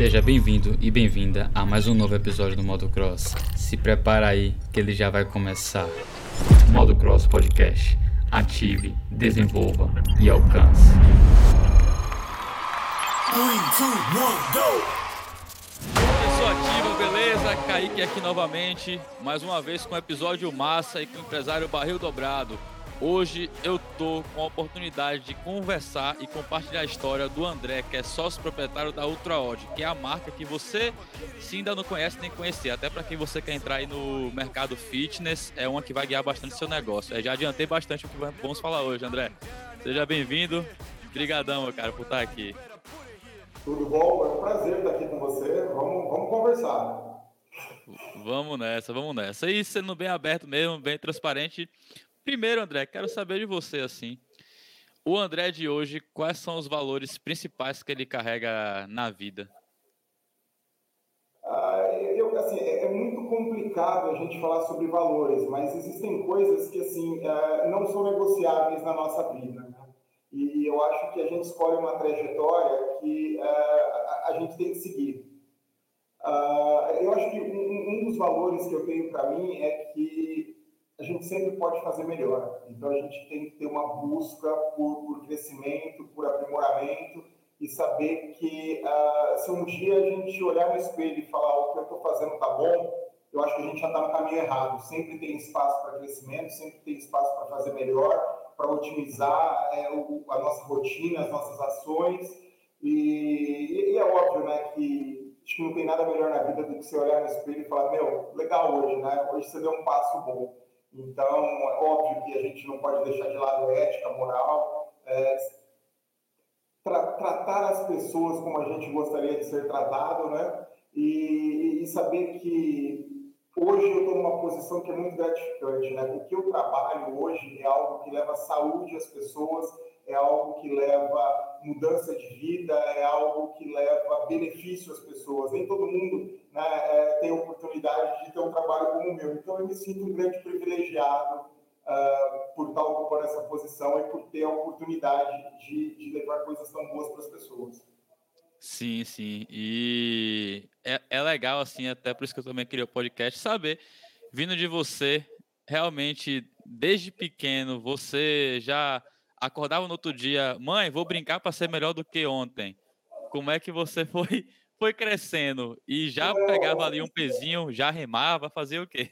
Seja bem-vindo e bem-vinda a mais um novo episódio do Modo Cross. Se prepara aí que ele já vai começar. Modo Cross Podcast. Ative, desenvolva e alcance. 3, 2, 1, go! Pessoa ativa, beleza? Kaique aqui novamente, mais uma vez com um episódio massa e com o empresário Barril Dobrado. Hoje eu tô com a oportunidade de conversar e compartilhar a história do André, que é sócio proprietário da Ultra Odd, que é a marca que você, se ainda não conhece, nem conhecer. Até para quem você quer entrar aí no mercado fitness, é uma que vai guiar bastante seu negócio. Eu já adiantei bastante o que vamos falar hoje, André. Seja bem-vindo. Obrigadão, cara, por estar aqui. Tudo bom? É um prazer estar aqui com você. Vamos, vamos conversar. Vamos nessa, vamos nessa. E sendo bem aberto mesmo, bem transparente, Primeiro, André, quero saber de você assim. O André de hoje, quais são os valores principais que ele carrega na vida? Ah, eu, assim, é, é muito complicado a gente falar sobre valores, mas existem coisas que assim é, não são negociáveis na nossa vida. Né? E eu acho que a gente escolhe uma trajetória que é, a gente tem que seguir. Ah, eu acho que um, um dos valores que eu tenho para mim é que a gente sempre pode fazer melhor. Então a gente tem que ter uma busca por, por crescimento, por aprimoramento e saber que uh, se um dia a gente olhar no espelho e falar o que eu estou fazendo está bom, eu acho que a gente já está no caminho errado. Sempre tem espaço para crescimento, sempre tem espaço para fazer melhor, para otimizar é, o, a nossa rotina, as nossas ações. E, e, é óbvio né, que acho que não tem nada melhor na vida do que você olhar no espelho e falar: Meu, legal hoje, né? Hoje você deu um passo bom. Então, é óbvio que a gente não pode deixar de lado ética, moral, é, tra tratar as pessoas como a gente gostaria de ser tratado, né? E, e saber que hoje eu estou numa posição que é muito gratificante, né? O que eu trabalho hoje é algo que leva saúde às pessoas, é algo que leva mudança de vida, é algo que leva benefício às pessoas. Nem todo mundo né, meu. Então, eu me sinto um grande privilegiado uh, por estar ocupando essa posição e por ter a oportunidade de, de levar coisas tão boas para as pessoas. Sim, sim. E é, é legal, assim, até por isso que eu também queria o podcast, saber, vindo de você, realmente, desde pequeno, você já acordava no outro dia, mãe, vou brincar para ser melhor do que ontem. Como é que você foi foi crescendo e já pegava ali um pezinho, já remava, fazia o quê?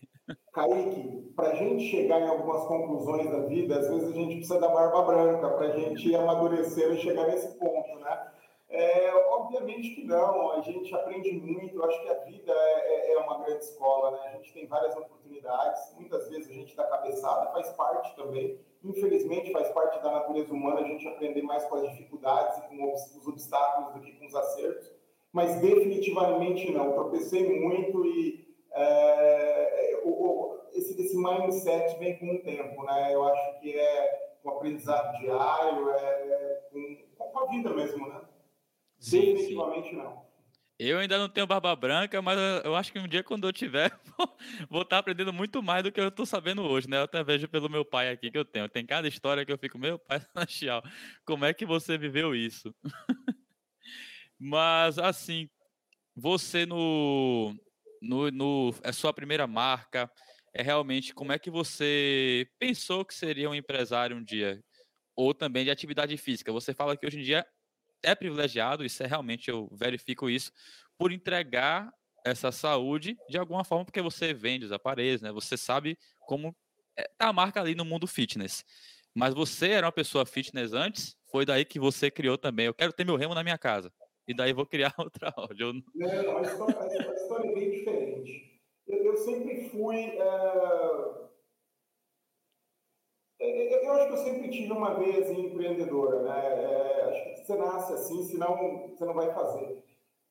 Kaique, para a gente chegar em algumas conclusões da vida, às vezes a gente precisa da barba branca para a gente amadurecer e chegar nesse ponto, né? É, obviamente que não, a gente aprende muito, eu acho que a vida é, é, é uma grande escola, né? A gente tem várias oportunidades, muitas vezes a gente dá cabeçada, faz parte também, infelizmente faz parte da natureza humana a gente aprender mais com as dificuldades e com os obstáculos do que com os acertos, mas definitivamente não. Tropecei muito e é, o, esse, esse mindset vem com o tempo, né? Eu acho que é um aprendizado diário, é, é com, com, a vida mesmo, né? Sim, definitivamente sim. não. Eu ainda não tenho barba branca, mas eu acho que um dia, quando eu tiver, vou estar aprendendo muito mais do que eu estou sabendo hoje, né? Eu até vejo pelo meu pai aqui que eu tenho. Tem cada história que eu fico, meu pai, Nachial, como é que você viveu isso? Mas, assim, você no, no, no. É sua primeira marca. É realmente como é que você pensou que seria um empresário um dia? Ou também de atividade física. Você fala que hoje em dia é privilegiado, isso é realmente, eu verifico isso, por entregar essa saúde de alguma forma, porque você vende os aparelhos, né? Você sabe como é, tá a marca ali no mundo fitness. Mas você era uma pessoa fitness antes, foi daí que você criou também. Eu quero ter meu remo na minha casa e daí vou criar outra áudio. A história, a história é bem diferente. Eu, sempre fui. Uh... Eu acho que eu sempre tive uma vez empreendedora, né? É, acho que você nasce assim, senão você não vai fazer.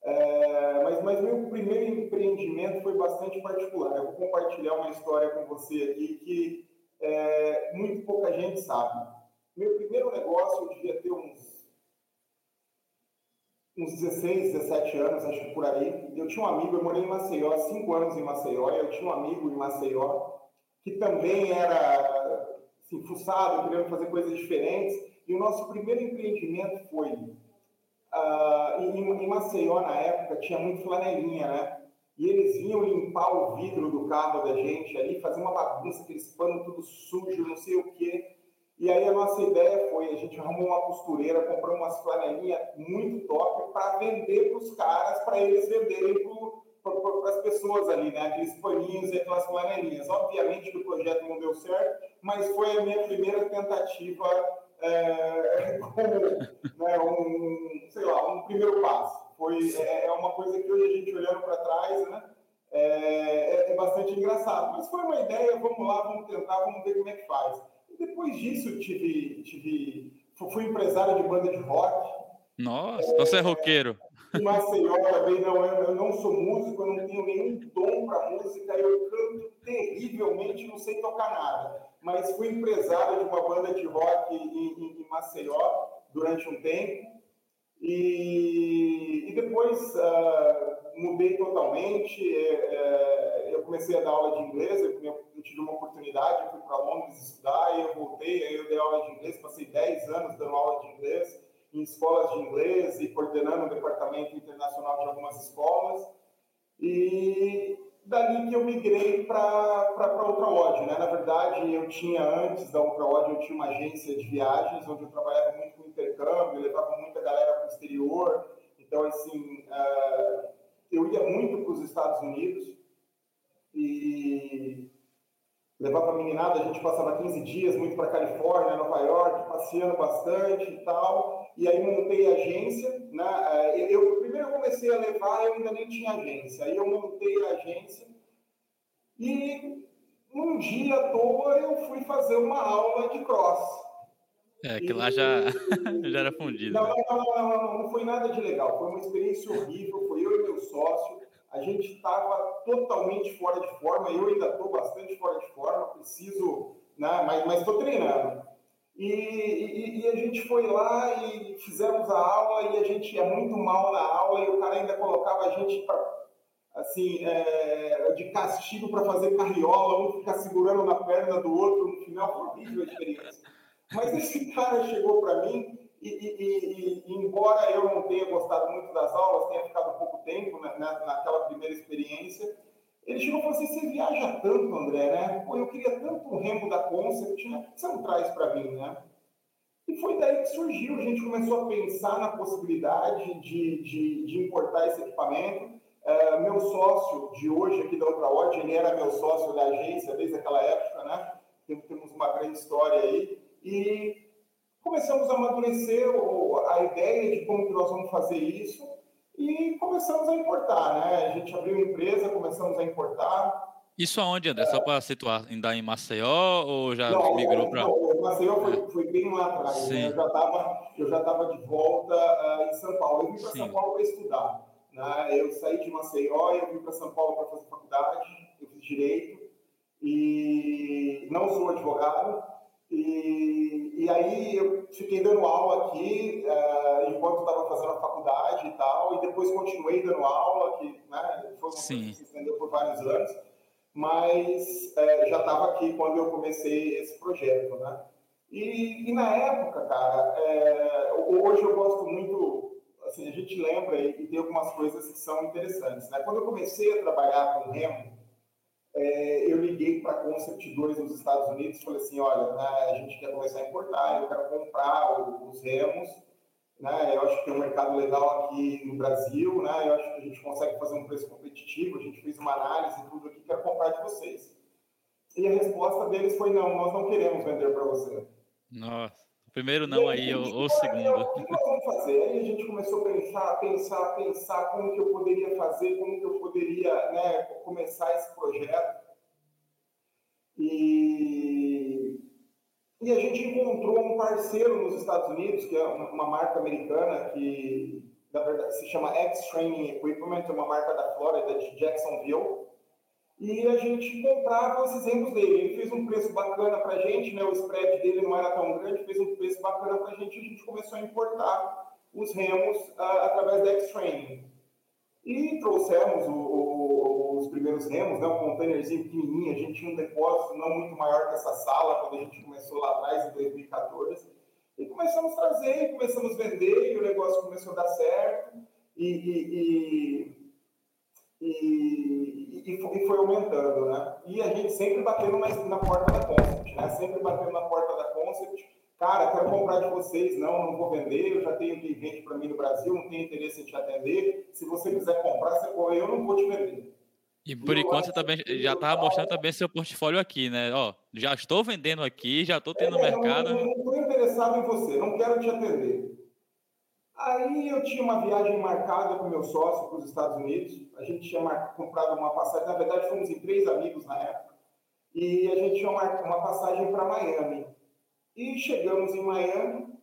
É, mas, mas meu primeiro empreendimento foi bastante particular. Eu vou compartilhar uma história com você aqui que é, muito pouca gente sabe. Meu primeiro negócio, eu devia ter uns uns 16, 17 anos, acho que por aí. Eu tinha um amigo, eu morei em Maceió, cinco anos em Maceió, eu tinha um amigo em Maceió que também era assim, fuçado, querendo fazer coisas diferentes. E o nosso primeiro empreendimento foi uh, em, em Maceió, na época, tinha muito flanelinha, né? E eles vinham limpar o vidro do carro da gente ali, fazer uma bagunça, aqueles panos tudo sujo, não sei o quê. E aí a nossa ideia foi, a gente arrumou uma costureira, comprou umas flanelinhas muito top para vender para os caras, para eles venderem para as pessoas ali, né? Aqueles paninhos e aquelas flanelinhas. Obviamente que o projeto não deu certo, mas foi a minha primeira tentativa é, como né, um, sei lá, um primeiro passo. Foi, é, é uma coisa que hoje a gente olhando para trás, né? É, é, é, bastante engraçado. Mas foi uma ideia, vamos lá, vamos tentar, vamos ver como é que faz. Depois disso, tive, tive, fui empresário de banda de rock. Nossa, você é roqueiro. Em Maceió também, não, eu não sou músico, eu não tenho nenhum dom para música, eu canto terrivelmente, não sei tocar nada. Mas fui empresário de uma banda de rock em, em, em Maceió durante um tempo. E, e depois uh, mudei totalmente. É, é, eu comecei a dar aula de inglês, eu, tive uma oportunidade, fui para Londres estudar, e eu voltei, aí eu dei aula de inglês, passei 10 anos dando aula de inglês em escolas de inglês e coordenando o departamento internacional de algumas escolas. E dali que eu migrei para outra Odd, né? Na verdade, eu tinha antes da outra Odd, eu tinha uma agência de viagens onde eu trabalhava muito com intercâmbio, levava muita galera para o exterior. Então, assim, uh, eu ia muito para os Estados Unidos e levava a meninada, a gente passava 15 dias muito para Califórnia, Nova York, passeando bastante e tal. E aí montei a agência, né? Eh, eu primeiro comecei a levar, eu ainda nem tinha agência. Aí eu montei a agência e num dia à toa eu fui fazer uma aula de cross. É, que lá já, já era fundido. Não, né? não, não, não, não, não foi nada de legal. Foi uma experiência horrível. Foi eu e meu sócio. A gente estava totalmente fora de forma. Eu ainda estou bastante fora de forma. Preciso, né, mas estou treinando. E, e, e, a gente foi lá e fizemos a aula e a gente ia muito mal na aula e o cara ainda colocava a gente pra, assim, é, de castigo para fazer carriola, um ficar segurando na perna do outro. No final foi horrível a experiência. Mas esse cara chegou para mim e, e, e, embora eu não tenha gostado muito das aulas, tenha ficado pouco tempo na, naquela primeira experiência, ele chegou e falou assim: Você viaja tanto, André, né? Pô, eu queria tanto um remo da Concept, né? Você não traz para mim, né? E foi daí que surgiu. A gente começou a pensar na possibilidade de, de, de importar esse equipamento. Uh, meu sócio de hoje aqui da Ultraod, ele era meu sócio da agência desde aquela época, né? Temos uma grande história aí. E começamos a amadurecer a ideia de como que nós vamos fazer isso e começamos a importar, né? A gente abriu uma empresa, começamos a importar. Isso aonde, André? É... Só para situar, ainda em Maceió ou já não, migrou para... Não, Maceió foi, é. foi, bem lá atrás. Né? Eu já estava eu já tava de volta uh, em São Paulo. Eu vim para São Paulo para estudar. Né? Eu saí de Maceió e eu vim para São Paulo para fazer faculdade. Eu fiz Direito e não sou advogado, e, e aí eu fiquei dando aula aqui uh, enquanto estava fazendo a faculdade e tal, e depois continuei dando aula, que né, foi uma Sim. coisa que se estendeu por vários anos, mas uh, já estava aqui quando eu comecei esse projeto, né? E, e na época, cara, é, hoje eu gosto muito, assim, a gente lembra e, e tem algumas coisas que são interessantes, né? Quando eu comecei a trabalhar com remo, é, eu liguei para a Concept 2 nos Estados Unidos e falei assim, olha, né, a gente quer começar a importar, eu quero comprar os remos, né, eu acho que tem um mercado legal aqui no Brasil, né, eu acho que a gente consegue fazer um preço competitivo, a gente fez uma análise e tudo aqui, quero comprar de vocês. E a resposta deles foi, não, nós não queremos vender para você. Nossa. Primeiro não aí, ou o segundo. O que nós vamos fazer? Aí a gente começou a pensar, pensar, pensar como que eu poderia fazer, como que eu poderia né, começar esse projeto. E, e a gente encontrou um parceiro nos Estados Unidos, que é uma, uma marca americana que, na verdade, se chama X Training Equipment, é uma marca da Flórida, de Jacksonville e a gente comprava esses remos dele. Ele fez um preço bacana para a gente, né? o spread dele não era tão grande, fez um preço bacana para a gente e a gente começou a importar os remos uh, através da X-Training. E trouxemos o, o, os primeiros remos, né? um containerzinho pequenininho, a gente tinha um depósito não muito maior que essa sala, quando a gente começou lá atrás, em 2014. E começamos a trazer, começamos a vender, e o negócio começou a dar certo, e, e, e foi aumentando, né? E a gente sempre batendo na, na porta da Concept, né? Sempre batendo na porta da Concept. Cara, quero comprar de vocês, não, não vou vender, eu já tenho vende para mim no Brasil, não tenho interesse em te atender. Se você quiser comprar, você eu não vou te vender. E por enquanto você também já estava mostrando também seu portfólio aqui, né? Ó, já estou vendendo aqui, já estou tendo é, mercado. Não estou interessado em você, não quero te atender. Aí eu tinha uma viagem marcada com meu sócio para os Estados Unidos. A gente tinha comprado uma passagem, na verdade fomos em três amigos na época. E a gente tinha uma, uma passagem para Miami. E chegamos em Miami.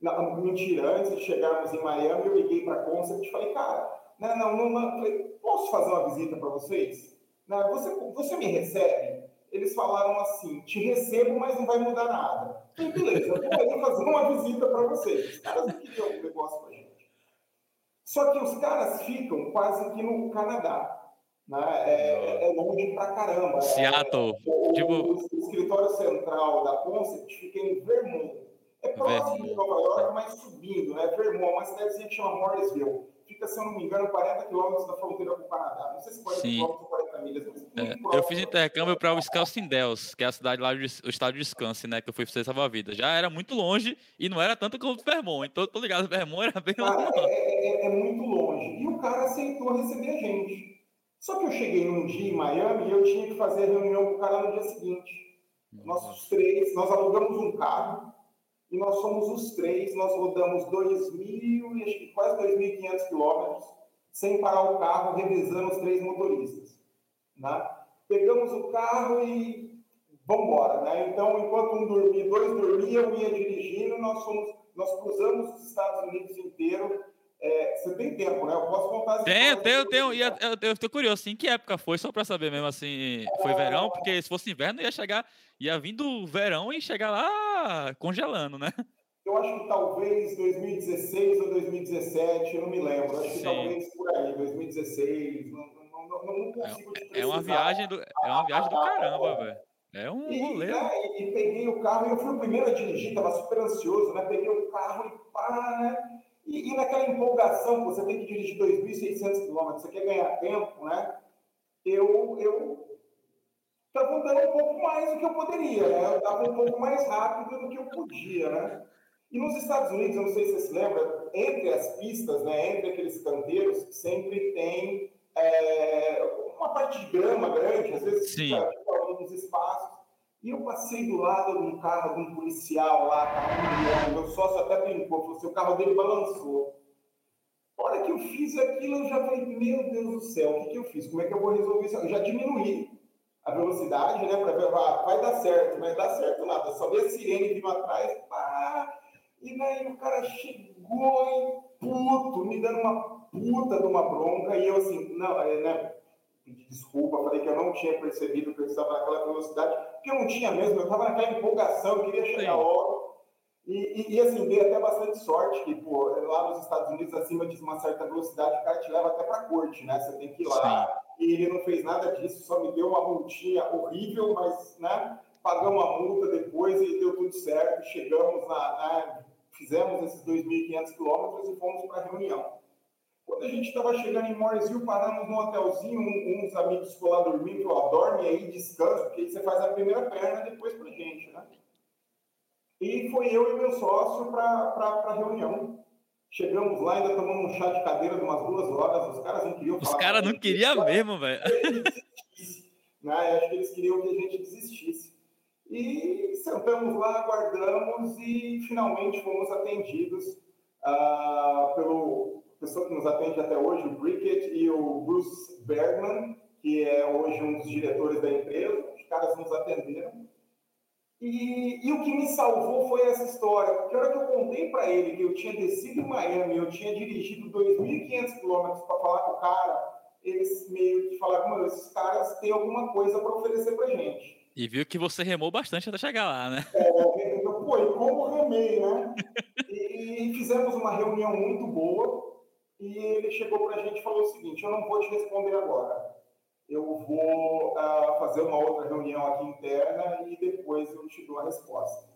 Não, mentira, antes de chegarmos em Miami, eu liguei para a Concept e falei, cara, não, não, não, não. Posso fazer uma visita para vocês? Não, você, você me recebe? Eles falaram assim, te recebo, mas não vai mudar nada. Falei, beleza, eu vou fazer uma visita para vocês. Os caras não queriam um negócio com a gente. Só que os caras ficam quase que no Canadá. Né? É, é longe pra caramba. Seattle. É, o, tipo... o escritório central da Concept fica em Vermont. É próximo de Nova York, mas subindo, né? Vermont, uma cidadezinha que chama Morrisville fica, se eu não me engano, 40 quilômetros da fronteira com o Canadá. Não sei se 40 quilômetros ou 40 milhas. É, eu fiz intercâmbio para o Wisconsin Dells, que é a cidade lá, do, estado de Wisconsin, né? Que eu fui para salvar a vida. Já era muito longe e não era tanto como o Vermont. Então, tô ligado, o Vermont era bem longe. É, é, é, é, muito longe. E o cara aceitou receber a gente. Só que eu cheguei num dia em Miami e eu tinha que fazer a reunião com o cara no dia seguinte. Nós três, nós alugamos um carro e nós somos os três, nós rodamos 2.000, acho que quase 2.500 quilômetros, sem parar o carro, revisando os três motoristas. Né? Pegamos o carro e vamos embora. Né? Então, enquanto um dormia, dois dormiam, eu ia dirigindo, nós, fomos, nós cruzamos os Estados Unidos inteiro, é, você tem tempo, né? Eu posso contar tenho, eu tenho, eu, eu, eu tô curioso, assim, que época foi, só para saber mesmo, assim, foi verão, porque se fosse inverno ia chegar, ia vindo verão e chegar lá congelando, né? Eu acho que talvez 2016 ou 2017, eu não me lembro, acho que Sim. talvez por aí, 2016, não, não, não consigo é, é uma viagem do, é uma viagem do caramba, velho. É um e, rolê. Né, e, e, peguei o carro, e eu fui o primeiro a dirigir, tava super ansioso, né? Peguei o carro e pá, né? E, e naquela empolgação, você tem que dirigir 2.600 quilômetros, você quer ganhar tempo, né? Eu, eu estava andando um pouco mais do que eu poderia, né? Eu estava um pouco mais rápido do que eu podia, né? E nos Estados Unidos, eu não sei se você se lembra, entre as pistas, né, entre aqueles canteiros, sempre tem é, uma parte de grama grande, às vezes fica, fica alguns espaços. E eu passei do lado de um carro de um policial lá, carro meu sócio até brincou, falou assim, o carro dele balançou. A hora que eu fiz aquilo, eu já falei, meu Deus do céu, o que, que eu fiz? Como é que eu vou resolver isso? Eu já diminuí a velocidade, né, para ver, ah, vai dar certo, mas dá certo nada. Só vi a sirene vindo atrás, pá, e daí o cara chegou em puto, me dando uma puta de uma bronca, e eu assim, não, é, né, pedi desculpa, falei que eu não tinha percebido que eu estava naquela velocidade, porque eu não tinha mesmo, eu estava naquela empolgação, eu queria chegar logo. E, e, e, assim, dei até bastante sorte, que pô, lá nos Estados Unidos, acima de uma certa velocidade, o cara te leva até para a corte, né? Você tem que ir lá. Sim. E ele não fez nada disso, só me deu uma multinha horrível, mas, né? Pagamos a multa depois e deu tudo certo. Chegamos na. Né, fizemos esses 2.500 quilômetros e fomos para a reunião. Quando a gente estava chegando em Morrisville, paramos num hotelzinho, um, uns amigos ficou lá dormindo, falou, dorme aí, descansa, porque aí você faz a primeira perna depois pra gente, né? E foi eu e meu sócio para a reunião. Chegamos lá, ainda tomamos um chá de cadeira de umas duas horas, os caras não queriam falar. Os caras não queriam mesmo, velho. Né? Acho que eles queriam que a gente desistisse. E sentamos lá, aguardamos e finalmente fomos atendidos uh, pelo pessoa que nos atende até hoje, o Brickett e o Bruce Bergman, que é hoje um dos diretores da empresa. Os caras nos atenderam. E, e o que me salvou foi essa história, porque a hora que eu contei para ele que eu tinha descido em Miami, eu tinha dirigido 2.500 quilômetros para falar com o cara, eles meio que falaram, mano, esses caras têm alguma coisa para oferecer para gente. E viu que você remou bastante até chegar lá, né? É, eu, pô, e como remei, né? E, e fizemos uma reunião muito boa, e ele chegou para a gente e falou o seguinte: eu não vou te responder agora. Eu vou uh, fazer uma outra reunião aqui interna e depois eu te dou a resposta.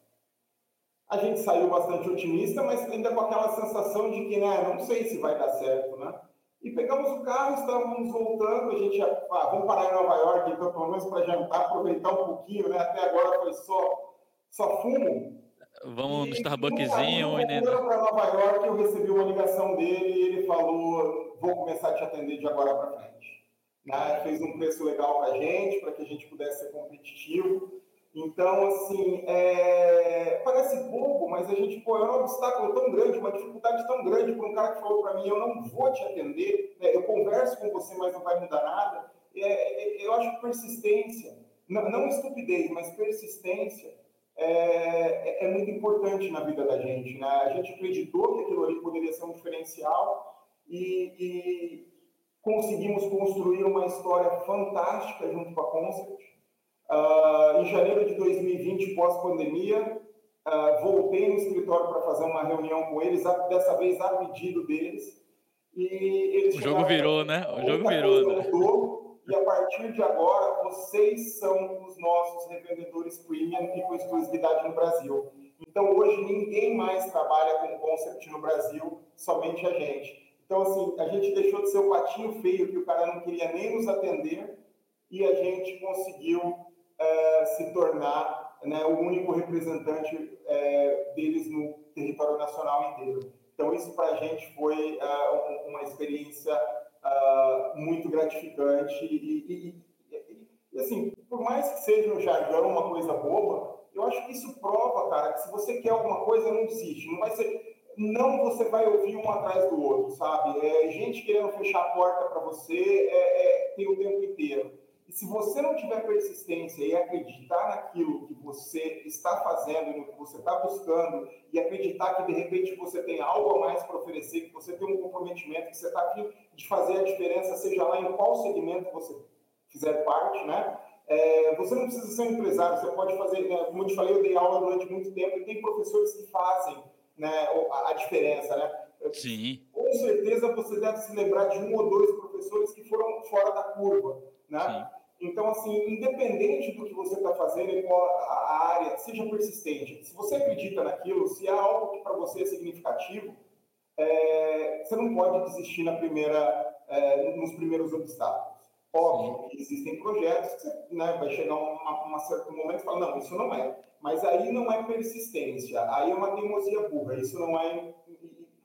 A gente saiu bastante otimista, mas ainda com aquela sensação de que, né, não sei se vai dar certo, né? E pegamos o carro, estávamos voltando, a gente, ah, vamos parar em Nova York, então, pelo menos para jantar, aproveitar um pouquinho, né? Até agora foi só, só fumo. Vamos e, no Starbuckzinho. E para Nova York, eu recebi uma ligação dele e ele falou, vou começar a te atender de agora para frente. Né? Fez um preço legal para a gente, para que a gente pudesse ser competitivo. Então, assim, é... parece pouco, mas a gente, pô, é um obstáculo tão grande, uma dificuldade tão grande para um cara que falou para mim, eu não vou te atender, né? eu converso com você, mas não vai mudar nada. É, é, eu acho persistência, não, não estupidez, mas persistência é, é, é, muito importante na vida da gente. Né? A gente acreditou que aquilo ali poderia ser um diferencial e, e conseguimos construir uma história fantástica junto com a Concert Uh, em janeiro de 2020, pós-pandemia, uh, voltei no escritório para fazer uma reunião com eles, dessa vez a pedido deles. E eles o jogo virou, né? O jogo virou, né? Mudou, e a partir de agora, vocês são os nossos revendedores premium e com exclusividade no Brasil. Então, hoje, ninguém mais trabalha com concept no Brasil, somente a gente. Então, assim, a gente deixou de ser o patinho feio que o cara não queria nem nos atender e a gente conseguiu é, se tornar né, o único representante é, deles no território nacional inteiro. Então, isso para a gente foi uh, uma experiência uh, muito gratificante. E, e, e, e, assim, por mais que seja um jargão, uma coisa boba, eu acho que isso prova, cara, que se você quer alguma coisa, não desiste. Não vai ser. Não você vai ouvir um atrás do outro, sabe? É gente querendo fechar a porta para você é, é, tem o tempo inteiro. E se você não tiver persistência e acreditar naquilo que você está fazendo, no que você está buscando, e acreditar que de repente você tem algo a mais para oferecer, que você tem um comprometimento, que você está aqui de fazer a diferença, seja lá em qual segmento você fizer parte, né? É, você não precisa ser um empresário, você pode fazer, né? como eu te falei, eu dei aula durante muito tempo e tem professores que fazem né, a, a diferença, né? Sim. Com certeza você deve se lembrar de um ou dois professores que foram fora da curva, né? Sim. Então, assim, independente do que você está fazendo em qual a área, seja persistente. Se você acredita naquilo, se há algo que para você é significativo, é, você não pode desistir na primeira, é, nos primeiros obstáculos. Óbvio que existem projetos que você, né, vai chegar um uma certo momento e fala, não, isso não é. Mas aí não é persistência, aí é uma teimosia burra, isso não é...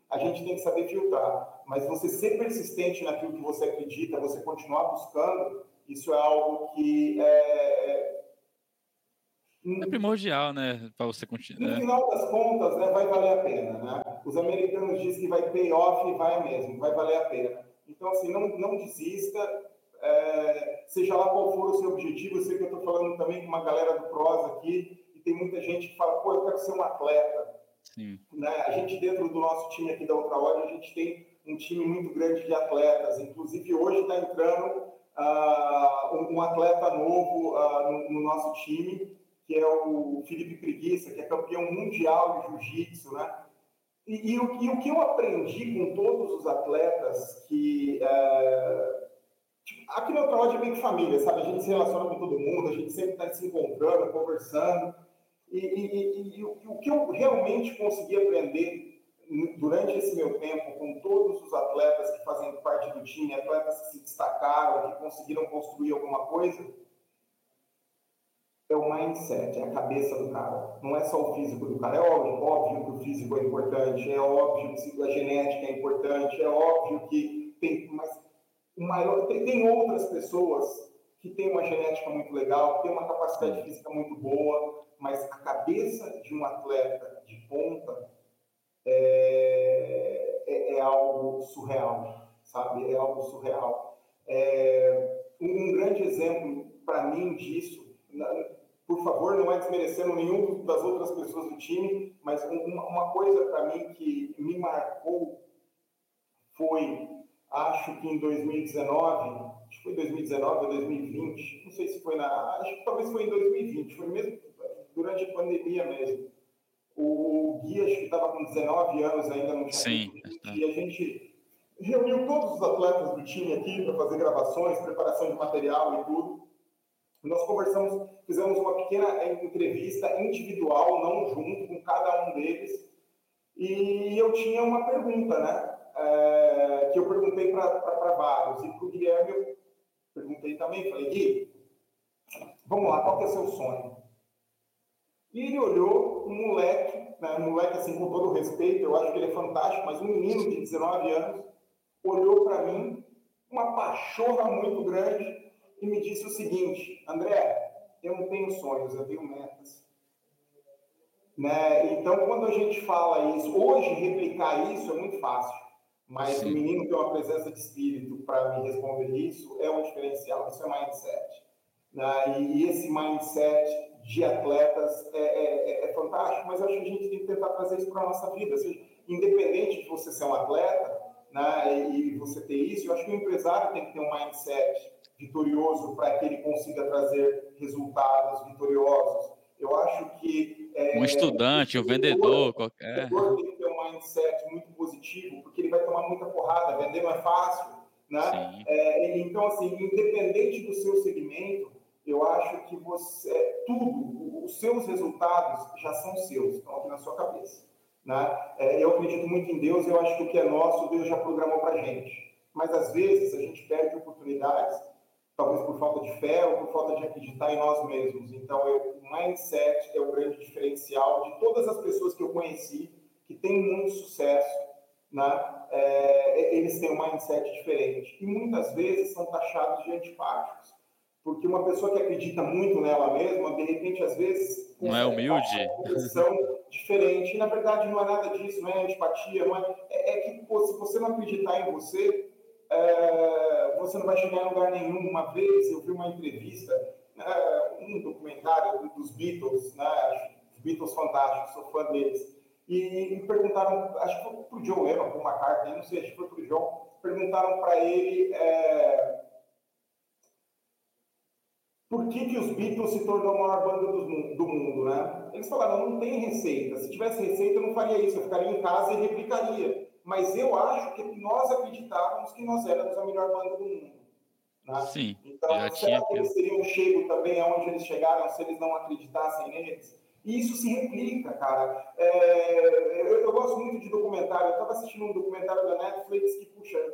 A gente tem que saber filtrar. Mas você ser persistente naquilo que você acredita, você continuar buscando, isso é algo que é, é primordial, né, para você continuar. No final das contas, né, vai valer a pena, né? Os americanos dizem que vai pay off e vai mesmo, vai valer a pena. Então, assim, não, não desista, é, seja lá qual for o seu objetivo. Eu sei que eu estou falando também com uma galera do PROS aqui, e tem muita gente que fala, pô, eu quero ser um atleta. Sim. Né? A gente, dentro do nosso time aqui da Outra Hora, a gente tem um time muito grande de atletas. Inclusive, hoje está entrando uh, um atleta novo uh, no, no, nosso time, que é o Felipe Preguiça, que é campeão mundial de jiu-jitsu, né? E, e, o, e, o, que eu aprendi com todos os atletas que... Uh, tipo, aqui no Outra é bem família, sabe? A gente se relaciona com todo mundo, a gente sempre está se encontrando, conversando. E, e, o que eu realmente consegui aprender durante esse meu tempo, com todos os atletas que fazem parte do time, atletas que se destacaram, que conseguiram construir alguma coisa, é o mindset, é a cabeça do cara. Não é só o físico do cara. É óbvio, óbvio que o físico é importante, é óbvio que a genética é importante, é óbvio que tem, mas maior, tem, tem outras pessoas que têm uma genética muito legal, que têm uma capacidade física muito boa, mas a cabeça de um atleta de ponta é, é, é algo surreal, sabe? É algo surreal. É, um, grande exemplo para mim disso, por favor, não é desmerecendo nenhum das outras pessoas do time, mas uma, uma coisa para mim que me marcou foi, acho que em 2019, acho que foi 2019 ou 2020, não sei se foi na, acho que talvez foi em 2020, foi mesmo durante a pandemia mesmo. O, o Gui, acho que estava com 19 anos ainda no Sim. E a gente reuniu todos os atletas do time aqui para fazer gravações, preparação de material e tudo. Nós conversamos, fizemos uma pequena entrevista individual, não junto, com cada um deles, e eu tinha uma pergunta, né? É, que eu perguntei para vários, e para o Guilherme eu perguntei também, falei, Gui, vamos lá, qual que é o seu sonho? E ele olhou, um moleque, né, um moleque assim, com todo respeito, eu acho que ele é fantástico, mas um menino de 19 anos, olhou para mim, uma pachorra muito grande, e me disse o seguinte: André, eu não tenho sonhos, eu tenho metas. Né? Então, quando a gente fala isso, hoje replicar isso é muito fácil, mas Sim. o menino tem uma presença de espírito para me responder isso é um diferencial, isso é mindset. Né? E esse mindset de atletas é, é, é, é fantástico, mas acho que a gente tem que tentar trazer isso para a nossa vida. Seja, independente de você ser um atleta né, e você ter isso, eu acho que o empresário tem que ter um mindset vitorioso para que ele consiga trazer resultados vitoriosos. Eu acho que. É, um estudante, um vendedor, qualquer. O tem que ter um mindset muito positivo, porque ele vai tomar muita porrada. Vender não é fácil. Né? É, então, assim, independente do seu segmento, eu acho que você. Tudo, os seus resultados já são seus, estão aqui na sua cabeça. Né? É, eu acredito muito em Deus, eu acho que o que é nosso, Deus já programou para gente. Mas às vezes a gente perde oportunidades talvez por falta de fé ou por falta de acreditar em nós mesmos. Então, eu, o mindset é o grande diferencial de todas as pessoas que eu conheci que têm muito sucesso, né? É, eles têm um mindset diferente e muitas vezes são taxados de antipáticos, porque uma pessoa que acredita muito nela mesma, de repente, às vezes não é humilde, uma diferente. E, na verdade, não é nada disso, não é antipatia, não é, é, é que pô, se você não acreditar em você, é, você não vai chegar em lugar nenhum. Uma vez eu vi uma entrevista, é, um documentário dos Beatles, né, Beatles fantásticos, sou fã deles, e me perguntaram, acho que foi para o John Lennon, para o McCartney, não sei, acho que foi para o John, perguntaram para ele é, por que, que os Beatles se tornou a maior banda do, do mundo, né? Eles falaram, não tem receita. Se tivesse receita, eu não faria isso. Eu ficaria em casa e replicaria mas eu acho que nós acreditávamos que nós éramos a melhor banda do mundo. Né? Sim, então, já será tinha... que eles teriam chego também aonde eles chegaram se eles não acreditassem neles? E isso se replica, cara. É, eu, eu, gosto muito de documentário. Eu estava assistindo um documentário da Netflix que, puxa,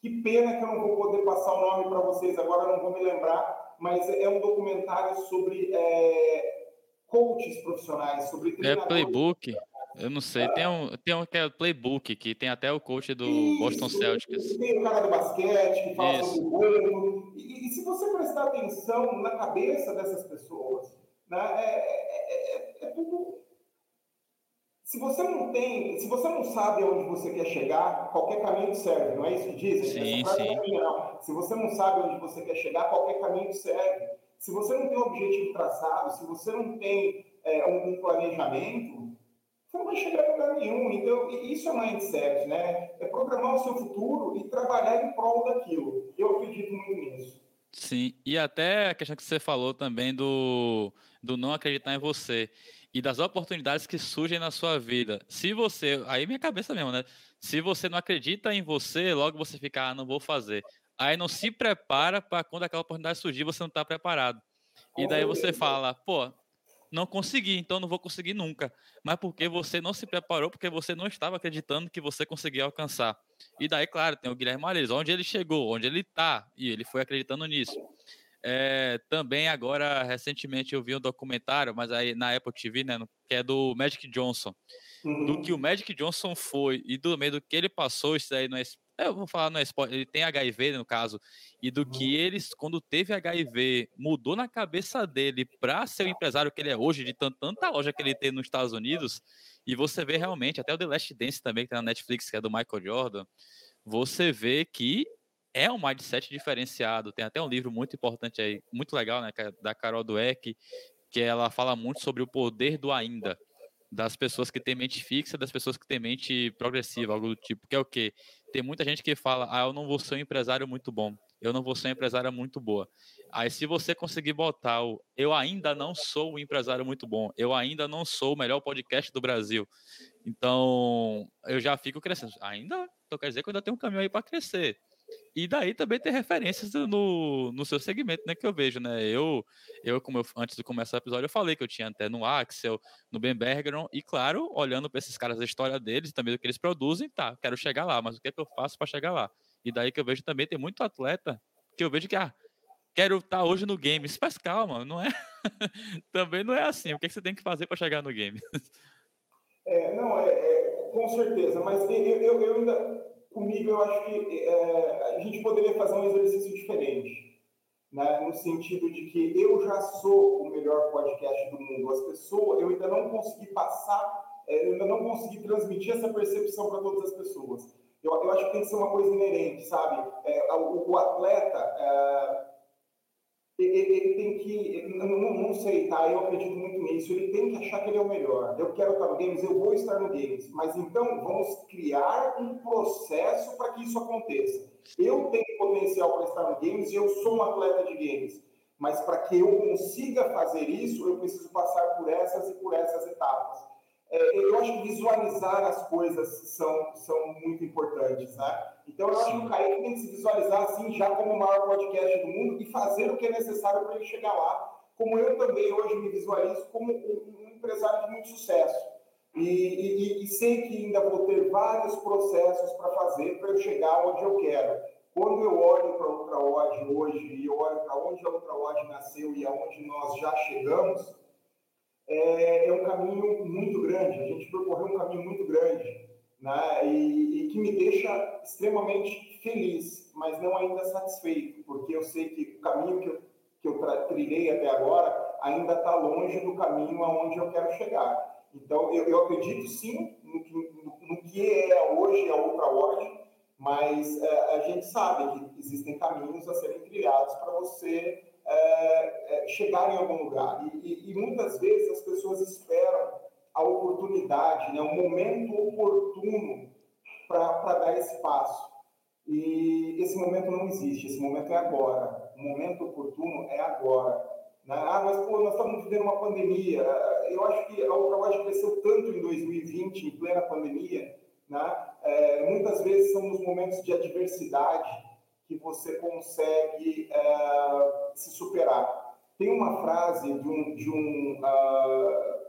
que pena que eu não vou poder passar o nome para vocês agora, não vou me lembrar, mas é um documentário sobre é, coaches profissionais, sobre É playbook. Eu não sei, tem um, tem um que é o Playbook, que tem até o coach do Isso, Boston Celtics. Tem o cara do basquete que fala Isso. sobre o. E, e, se você prestar atenção na cabeça dessas pessoas, né, é, é, é, é, tudo. Se você não tem, se você não sabe aonde você quer chegar, qualquer caminho serve, não é isso que dizem? Sim, sim. Caminho, se você não sabe onde você quer chegar, qualquer caminho serve. Se você não tem um objetivo traçado, se você não tem é, um, planejamento, você não vai chegar a lugar nenhum. Então, isso é mindset, né? É programar o seu futuro e trabalhar em prol daquilo. Eu acredito muito nisso. Sim, e até a questão que você falou também do, do não acreditar em você e das oportunidades que surgem na sua vida. Se você, aí minha cabeça mesmo, né? Se você não acredita em você, logo você fica, ah, não vou fazer. Aí não se prepara para quando aquela oportunidade surgir, você não está preparado. E daí você fala, pô, não consegui, então não vou conseguir nunca. Mas porque você não se preparou, porque você não estava acreditando que você conseguia alcançar. E daí, claro, tem o Guilherme Ares, onde ele chegou, onde ele está, e ele foi acreditando nisso. É, também agora, recentemente, eu vi um documentário, mas aí na Apple TV, né, que é do Magic Johnson. Uhum. Do que o Magic Johnson foi e do meio do que ele passou, isso aí não é eu vou falar no esporte, ele tem HIV no caso, e do que eles, quando teve HIV, mudou na cabeça dele para ser o empresário que ele é hoje, de tanta loja que ele tem nos Estados Unidos, e você vê realmente, até o The Last Dance também, que tem na Netflix, que é do Michael Jordan, você vê que é um mindset diferenciado. Tem até um livro muito importante aí, muito legal, né, é da Carol Dweck, que ela fala muito sobre o poder do ainda das pessoas que têm mente fixa, das pessoas que têm mente progressiva, algo do tipo, que é o quê? Tem muita gente que fala, ah, eu não vou ser um empresário muito bom, eu não vou ser uma empresária muito boa. Aí se você conseguir botar o, eu ainda não sou um empresário muito bom, eu ainda não sou o melhor podcast do Brasil, então eu já fico crescendo. Ainda? Então quer dizer que eu ainda tenho um caminho aí para crescer. E daí também tem referências no, no seu segmento, né? Que eu vejo, né? Eu, eu como eu, antes de começar o episódio, eu falei que eu tinha até no Axel, no Ben Bergeron, e claro, olhando para esses caras a história deles, também do que eles produzem, tá, quero chegar lá, mas o que é que eu faço para chegar lá? E daí que eu vejo também, tem muito atleta que eu vejo que, ah, quero estar tá hoje no game. Mas calma, não é? também não é assim. O que, é que você tem que fazer para chegar no game? É, não, é, é, com certeza, mas eu, eu, eu ainda comigo eu acho que é, a gente poderia fazer um exercício diferente, né? no sentido de que eu já sou o melhor podcast do mundo. As pessoas, eu ainda não consegui passar, é, eu ainda não consegui transmitir essa percepção para todas as pessoas. Eu, eu, acho que tem que ser uma coisa inerente, sabe? É, o, o, atleta é, ele, tem que, não, não, sei, tá? Eu acredito muito nisso. Ele tem que achar que ele é o melhor. Eu quero estar no games, eu vou estar no games. Mas então vamos criar um processo para que isso aconteça. Eu tenho potencial para estar no games e eu sou um atleta de games. Mas para que eu consiga fazer isso, eu preciso passar por essas e por essas etapas. É, eu acho que visualizar as coisas são, são muito importantes, né? Então, eu acho que o Kaique tem que se visualizar assim, já como o maior podcast do mundo e fazer o que é necessário para ele chegar lá, como eu também hoje me visualizo como um, empresário de muito sucesso. E, e, e sei que ainda vou ter vários processos para fazer para eu chegar onde eu quero. Quando eu olho para a Ultra Odd hoje e eu olho para onde a Ultra Odd nasceu e aonde nós já chegamos, é, é, um caminho muito grande. A gente percorreu um caminho muito grande né? E, e, que me deixa extremamente feliz, mas não ainda satisfeito, porque eu sei que o caminho que eu, que eu trilhei até agora ainda está longe do caminho aonde eu quero chegar. Então, eu, eu acredito sim no que, no, no que é hoje a outra ordem, mas é, a gente sabe que existem caminhos a serem trilhados para você é, é, chegar em algum lugar. E, e, e muitas vezes as pessoas esperam a oportunidade, né, um momento oportuno para dar esse passo. E esse momento não existe, esse momento é agora. O momento oportuno é agora. Né? Ah, mas pô, nós estamos vivendo uma pandemia. Eu acho que a Ultrawatch cresceu tanto em 2020, em plena pandemia. Né? É, muitas vezes são nos momentos de adversidade que você consegue é, se superar. Tem uma frase de um, de um uh,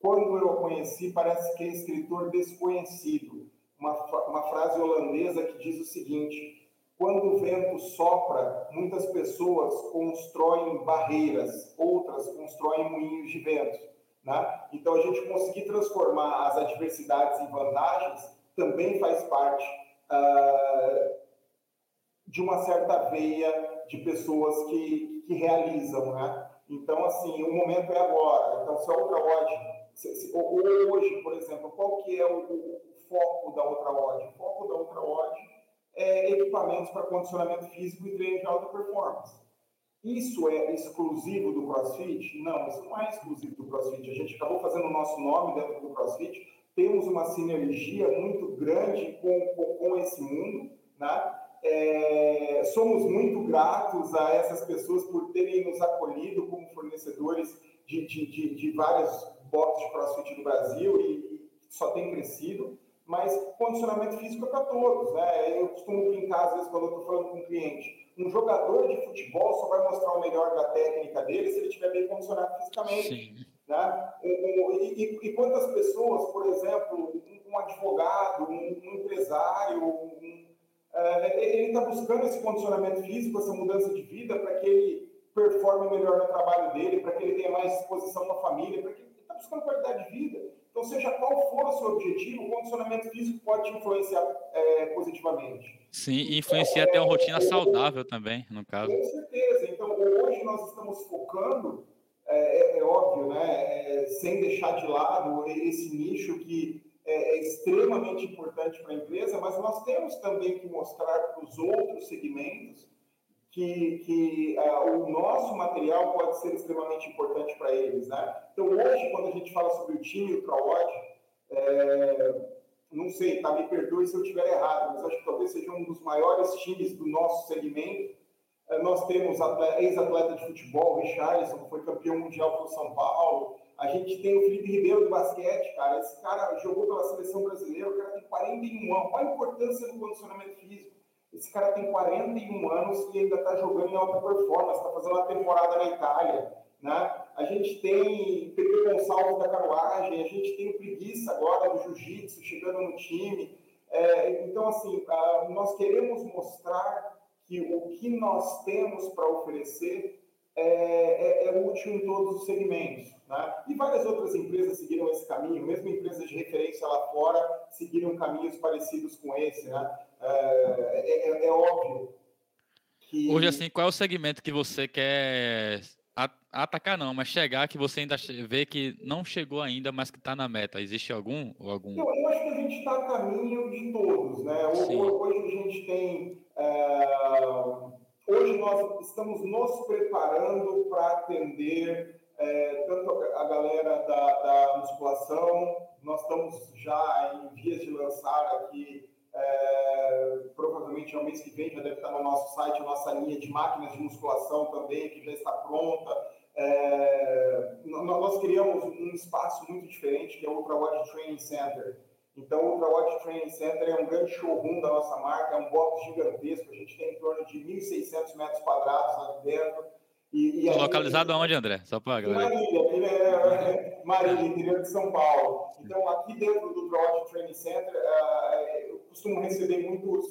quando eu o conheci, parece que é escritor desconhecido. Uma, uma frase holandesa que diz o seguinte: quando o vento sopra, muitas pessoas constroem barreiras, outras constroem moinhos de vento. Né? Então, a gente conseguir transformar as adversidades em vantagens também faz parte uh, de uma certa veia de pessoas que, que realizam. Né? Então, assim, o momento é agora. Então, se a outra ódio se, se, hoje, por exemplo, qual que é o, o, foco da outra odd? O foco da outra odd é equipamentos para condicionamento físico e treino de alta performance. Isso é exclusivo do CrossFit? Não, isso não é exclusivo do CrossFit. A gente acabou fazendo o nosso nome dentro do CrossFit. Temos uma sinergia muito grande com, com, com esse mundo, né? É, somos muito gratos a essas pessoas por terem nos acolhido como fornecedores de, de, de, de várias box de crossfit no Brasil e, e só tem crescido, mas condicionamento físico é para todos, né? Eu costumo brincar, às vezes, quando eu estou falando com um cliente, um jogador de futebol só vai mostrar o melhor da técnica dele se ele estiver bem condicionado fisicamente. Sim. Né? Um, um, e, e, quantas pessoas, por exemplo, um, um advogado, um, empresário, uh, ele está buscando esse condicionamento físico, essa mudança de vida para que ele performe melhor no trabalho dele, para que ele tenha mais disposição na família, para que buscando qualidade de vida. Então, seja qual for o seu objetivo, o condicionamento físico pode te influenciar é, positivamente. Sim, e influencia até uma rotina saudável também, no caso. Com certeza. Então, hoje nós estamos focando, é, é, é óbvio, né, é, sem deixar de lado esse nicho que é, é extremamente importante para a empresa, mas nós temos também que mostrar para os outros segmentos que, que uh, o nosso material pode ser extremamente importante para eles. Né? Então, hoje, quando a gente fala sobre o time Ultraod, é, não sei, tá, me perdoe se eu estiver errado, mas acho que talvez seja um dos maiores times do nosso segmento. É, nós temos ex-atleta de futebol, Richarlison, que foi campeão mundial pelo São Paulo. A gente tem o Felipe Ribeiro do basquete, cara. Esse cara jogou pela seleção brasileira, o cara tem 41 anos. Qual a importância do condicionamento físico? Esse cara tem 41 anos e ainda está jogando em alta performance, está fazendo uma temporada na Itália. Né? A gente tem Pepe Gonçalves da Carruagem, a gente tem o Preguiça agora do Jiu-Jitsu chegando no time. É, então, assim, nós queremos mostrar que o que nós temos para oferecer é, é, é, útil em todos os segmentos. Né? E várias outras empresas seguiram esse caminho, mesmo empresas de referência lá fora seguiram caminhos parecidos com esse. Né? É, é, é óbvio que. Hoje, assim, qual é o segmento que você quer atacar não, mas chegar que você ainda vê que não chegou ainda, mas que está na meta. Existe algum? Ou algum... Eu, eu acho que a gente está a caminho de todos, né? Hoje, hoje a gente tem. É... Hoje nós estamos nos preparando para atender é, tanto a galera da, da musculação, nós estamos já em vias de lançar aqui é, provavelmente é o mês que vem, já deve estar no nosso site a nossa linha de máquinas de musculação também, que já está pronta. É, nós criamos um espaço muito diferente, que é o Ultrawatch Training Center. Então, o Ultrawatch Training Center é um grande showroom da nossa marca, é um box gigantesco, a gente tem em torno de 1.600 metros quadrados lá dentro. E, e localizado aonde, André? Só para galera. Marília, é, Marília, interior de São Paulo. Então, aqui dentro do Ultrawatch Training Center, uh, eu costumo receber muitos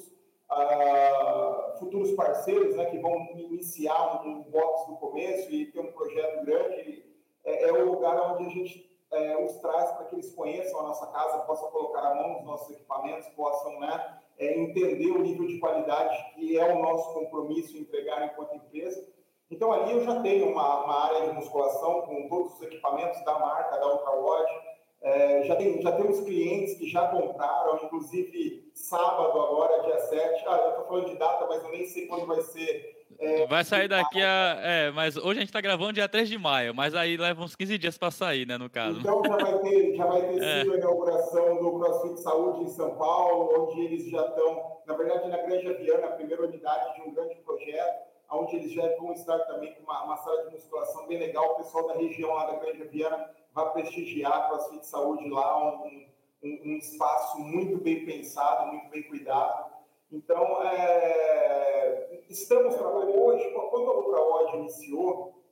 uh, futuros parceiros né, que vão iniciar um, um box no começo e ter um projeto grande. É, é o lugar onde a gente é, os traz para que eles conheçam a nossa casa, possam colocar a mão nos nossos equipamentos, possam né, é, entender o nível de qualidade que é o nosso compromisso entregar enquanto empresa. Então ali eu já tenho uma, uma área de musculação com todos os equipamentos da marca, da UltraWatch, é, já, tem, já temos clientes que já compraram, inclusive sábado agora, dia 7. Ah, eu estou falando de data, mas eu nem sei quando vai ser. É, vai sair daqui a. É, mas hoje a gente está gravando dia 3 de maio, mas aí leva uns 15 dias para sair, né, no caso. Então já vai ter, já vai ter é. sido a inauguração do CrossFit Saúde em São Paulo, onde eles já estão, na verdade, na Granja Viana, a primeira unidade de um grande projeto, onde eles já vão estar também com uma, uma sala de musculação bem legal. O pessoal da região lá da Granja Viana vai prestigiar a CrossFit Saúde lá, um, um, um, espaço muito bem pensado, muito bem cuidado. Então, é, estamos trabalhando hoje, quando a UltraOD iniciou,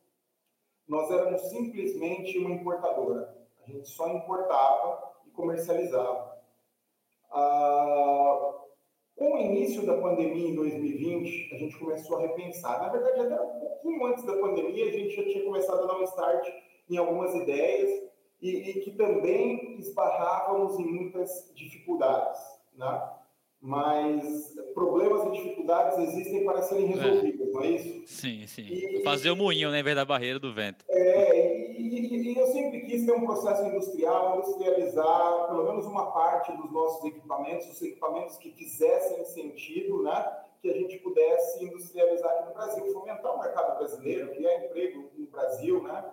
nós éramos simplesmente uma importadora. A gente só importava e comercializava. Ah, com o início da pandemia em 2020, a gente começou a repensar. Na verdade, até um pouquinho antes da pandemia, a gente já tinha começado a dar um start em algumas ideias e, e que também esbarrávamos em muitas dificuldades, né? Mas problemas e dificuldades existem para serem é. resolvidos, é. não é isso? Sim, sim. E, Fazer o moinho, né, em vez da barreira do vento. É, e, eu sempre quis ter um processo industrial, industrializar pelo menos uma parte dos nossos equipamentos, os equipamentos que fizessem sentido, né? Que a gente pudesse industrializar aqui no Brasil, fomentar o mercado brasileiro, criar emprego no Brasil, né?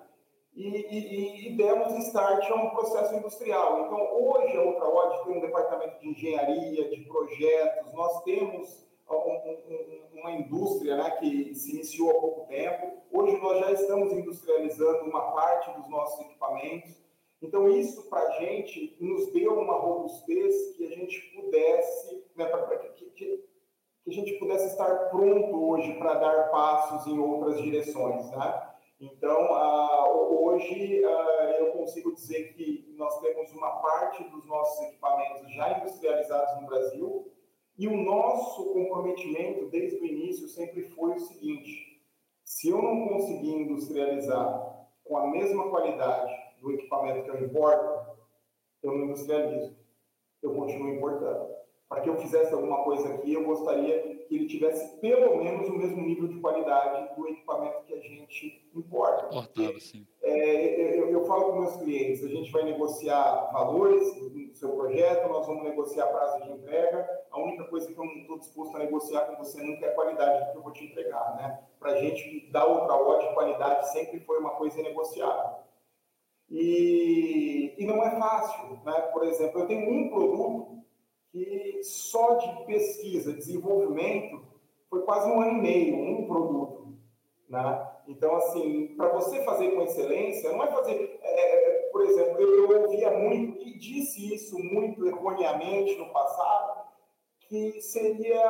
e, e, e, demos start a um processo industrial. Então, hoje a UltraWatch tem um departamento de engenharia, de projetos, nós temos uma indústria né, que se iniciou há pouco tempo. Hoje nós já estamos industrializando uma parte dos nossos equipamentos. Então, isso para a gente nos deu uma robustez que a gente pudesse, né, pra, que, que, que a gente pudesse estar pronto hoje para dar passos em outras direções, né? Então, hoje eu consigo dizer que nós temos uma parte dos nossos equipamentos já industrializados no Brasil e o nosso comprometimento desde o início sempre foi o seguinte: se eu não conseguir industrializar com a mesma qualidade do equipamento que eu importo, eu não industrializo, eu continuo importando. Para que eu fizesse alguma coisa aqui, eu gostaria que ele tivesse pelo menos o mesmo nível de qualidade do equipamento que a gente importa. Importado, sim. É, eu, eu, falo com meus clientes, a gente vai negociar valores seu projeto, nós vamos negociar prazo de entrega. A única coisa que eu não estou disposto a negociar com você nunca é a qualidade que eu vou te entregar, né? Para a gente dar outra ótima qualidade sempre foi uma coisa negociável. E, e não é fácil, né? Por exemplo, eu tenho um produto que só de pesquisa, desenvolvimento, foi quase um ano e meio, um produto. Né? Então, assim, para você fazer com excelência, não é fazer. É, é, por exemplo, eu, eu ouvia muito, e disse isso muito erroneamente no passado, que seria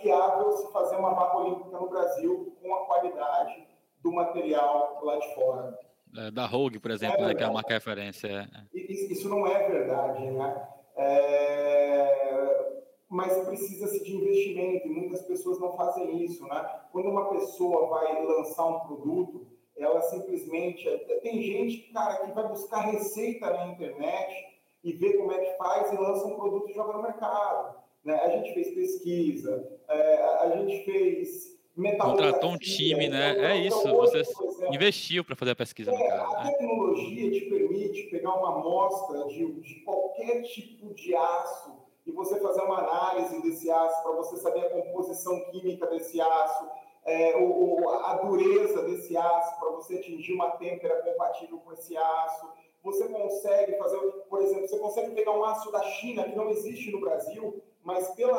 viável se fazer uma barra olímpica no Brasil com a qualidade do material lá de fora. É, da Rogue, por exemplo, é né, que é a marca referência. É. Isso não é verdade, né? É... Mas precisa-se de investimento e muitas pessoas não fazem isso, né? Quando uma pessoa vai lançar um produto, ela simplesmente. Tem gente, cara, que vai buscar receita na internet e vê como é que faz e lança um produto e joga no mercado. Né? A gente fez pesquisa, é, a gente fez Contratou um time, né? É isso, você investiu para fazer a pesquisa é, no cara. A né? tecnologia te permite pegar uma amostra de, de qualquer tipo de aço e você fazer uma análise desse aço para você saber a composição química desse aço, é, o, a dureza desse aço para você atingir uma têmpera compatível com esse aço. Você consegue fazer, por exemplo, você consegue pegar um aço da China que não existe no Brasil mas pela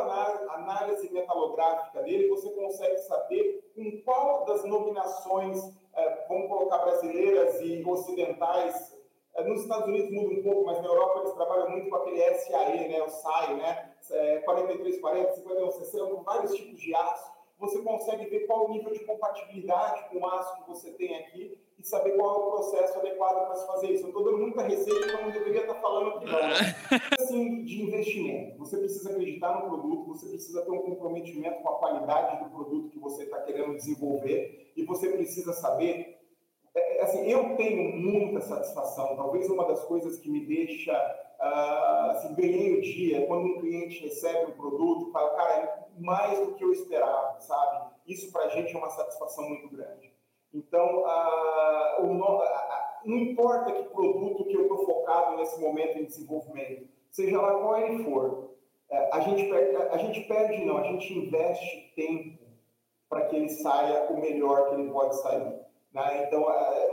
análise metalográfica dele, você consegue saber com qual das nominações, é, vamos colocar brasileiras e ocidentais, é, nos Estados Unidos muda um pouco, mas na Europa eles trabalham muito com aquele SAE, né, o SAE, né, é, 4340, 5160, vários tipos de aço, você consegue ver qual o nível de compatibilidade com o aço que você tem aqui e saber qual é o processo adequado para se fazer isso. Eu estou dando muita receita, então não deveria estar falando aqui não. Assim, de investimento. Você precisa acreditar no produto, você precisa ter um comprometimento com a qualidade do produto que você está querendo desenvolver e você precisa saber é, é, assim, eu tenho muita satisfação. Talvez uma das coisas que me deixa, uh, assim, ganhei o dia é quando um cliente recebe um produto e fala, cara, mais do que eu esperava, sabe? Isso para a gente é uma satisfação muito grande. Então, o, não importa que produto que eu estou focado nesse momento em desenvolvimento, seja lá qual ele for, é, a, gente perde, a gente perde, não, a gente investe tempo para que ele saia o melhor que ele pode sair. Né? Então,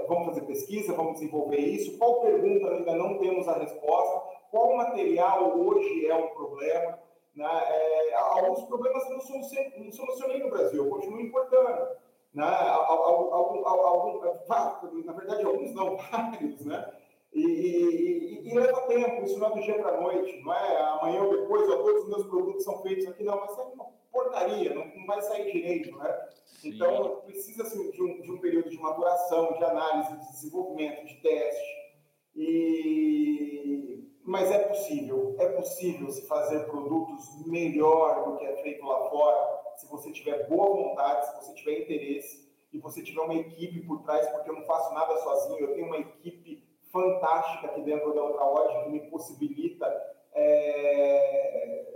vamos fazer pesquisa, vamos desenvolver isso. Qual pergunta ainda não temos a resposta? Qual material hoje é um problema? Né? É, alguns problemas eu não, não solucionei no Brasil, eu continuo importando. Né? Algum, algum, na verdade, alguns não, vários, né? E, e, e, leva tempo, isso não é do dia para a noite, não é amanhã ou depois, ó, todos os meus produtos são feitos aqui, não, mas é uma porcaria, não, não vai sair direito, né? Sim. Então, precisa assim, de, um, de um período de maturação, de análise, de desenvolvimento, de teste. E... Mas é possível, é possível se fazer produtos melhor do que é feito lá fora, se você tiver boa vontade, se você tiver interesse e você tiver uma equipe por trás, porque eu não faço nada sozinho, eu tenho uma equipe fantástica aqui dentro da Ultraod que me possibilita é,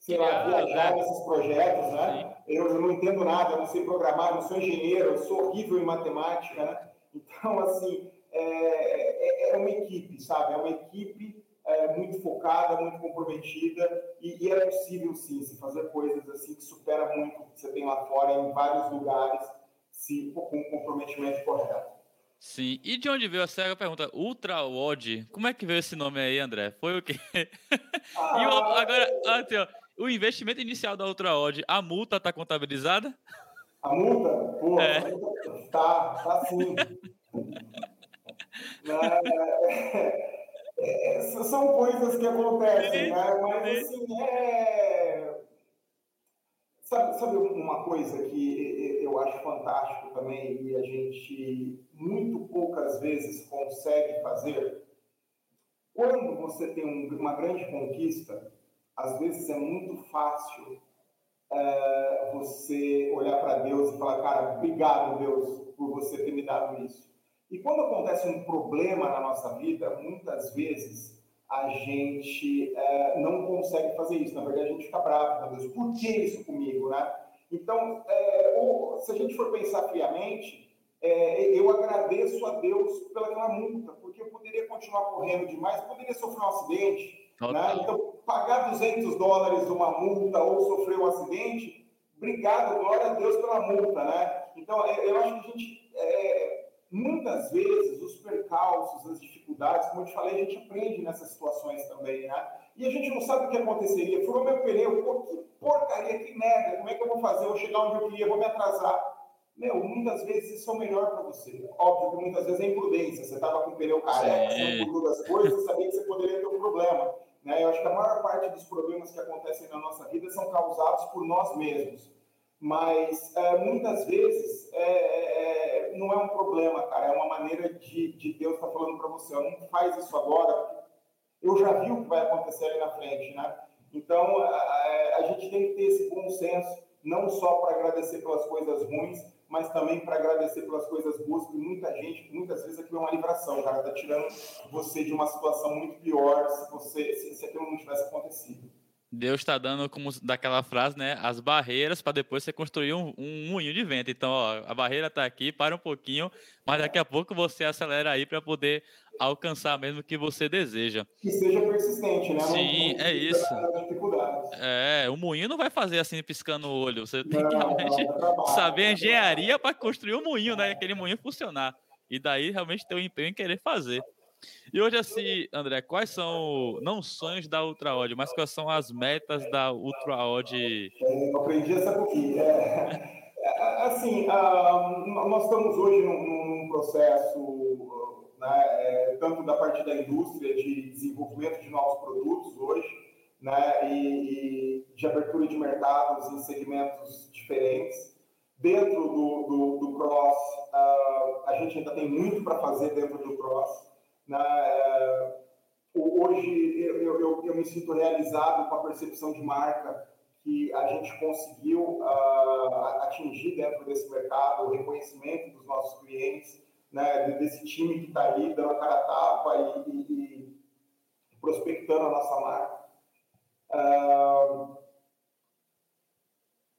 sei lá, viajar nesses projetos, né? Eu, eu, não entendo nada, eu não sei programar, eu não sou engenheiro, eu sou horrível em matemática, né? Então, assim, é, é, é uma equipe, sabe? É uma equipe é, muito focada, muito comprometida e, e, é possível sim se fazer coisas assim que supera muito o que você tem lá fora em vários lugares, se com o comprometimento correto. Sim, e de onde veio a cega pergunta? Ultra Wod, como é que veio esse nome aí, André? Foi o quê? Ah, e o, agora, assim, ó, o investimento inicial da Ultra Odd, a multa está contabilizada? A multa? Pô, é. tá, tá sim. é, é, são coisas que acontecem, né? Mas assim, é. Sabe, sabe uma coisa que eu acho fantástico também e a gente muito poucas vezes consegue fazer? Quando você tem uma grande conquista, às vezes é muito fácil é, você olhar para Deus e falar, cara, obrigado, Deus, por você ter me dado isso. E quando acontece um problema na nossa vida, muitas vezes a gente é, não consegue fazer isso. Na verdade, a gente fica bravo com Deus. Por que isso comigo, né? Então, é, ou, se a gente for pensar friamente, é, eu agradeço a Deus pela multa, porque eu poderia continuar correndo demais, poderia sofrer um acidente. Né? Então, pagar 200 dólares uma multa ou sofrer um acidente, obrigado, glória a Deus pela multa, né? Então, é, eu acho que a gente é, muitas vezes os percalços, as dificuldades, como eu te falei, a gente aprende nessas situações também, né? E a gente não sabe o que aconteceria. Furou meu pneu, pô, que porcaria, que merda, como é que eu vou fazer? Eu vou chegar onde eu queria, vou me atrasar. Meu, muitas vezes isso é o melhor para você. Óbvio que muitas vezes é imprudência. Você estava com o pneu careca, você não cuidou das coisas, sabia que você poderia ter um problema. Né? Eu acho que a maior parte dos problemas que acontecem na nossa vida são causados por nós mesmos. Mas é, muitas vezes é, é, não é um problema, cara. É uma maneira de, de Deus estar tá falando para você: não faz isso agora. Eu já vi o que vai acontecer ali na frente, né? Então a, a gente tem que ter esse bom senso, não só para agradecer pelas coisas ruins, mas também para agradecer pelas coisas boas, que muita gente, muitas vezes aquilo é uma livração, cara, tá tirando você de uma situação muito pior se você se, se aquilo não tivesse acontecido. Deus está dando, como daquela frase, né, as barreiras para depois você construir um, um moinho de vento. Então, ó, a barreira está aqui, para um pouquinho, mas daqui a pouco você acelera aí para poder alcançar mesmo o que você deseja. Que seja persistente, né? Sim, não, é isso. É, o moinho não vai fazer assim piscando o olho. Você tem não, que realmente não, saber a engenharia para construir o um moinho, né? Aquele moinho funcionar. E daí realmente ter o empenho em querer fazer. E hoje, assim, André, quais são, não sonhos da Ultra Odd, mas quais são as metas da Ultra Odd? Eu aprendi essa aqui. É, assim, uh, nós estamos hoje num, num processo, né, é, tanto da parte da indústria, de desenvolvimento de novos produtos hoje, né, e, e de abertura de mercados em segmentos diferentes. Dentro do, do, do Cross, uh, a gente ainda tem muito para fazer dentro do Cross. Né? É, hoje eu, eu, eu, me sinto realizado com a percepção de marca que a gente conseguiu uh, atingir dentro desse mercado, o reconhecimento dos nossos clientes, né, desse time que está ali dando a cara a tapa e, e, e, prospectando a nossa marca. Uh,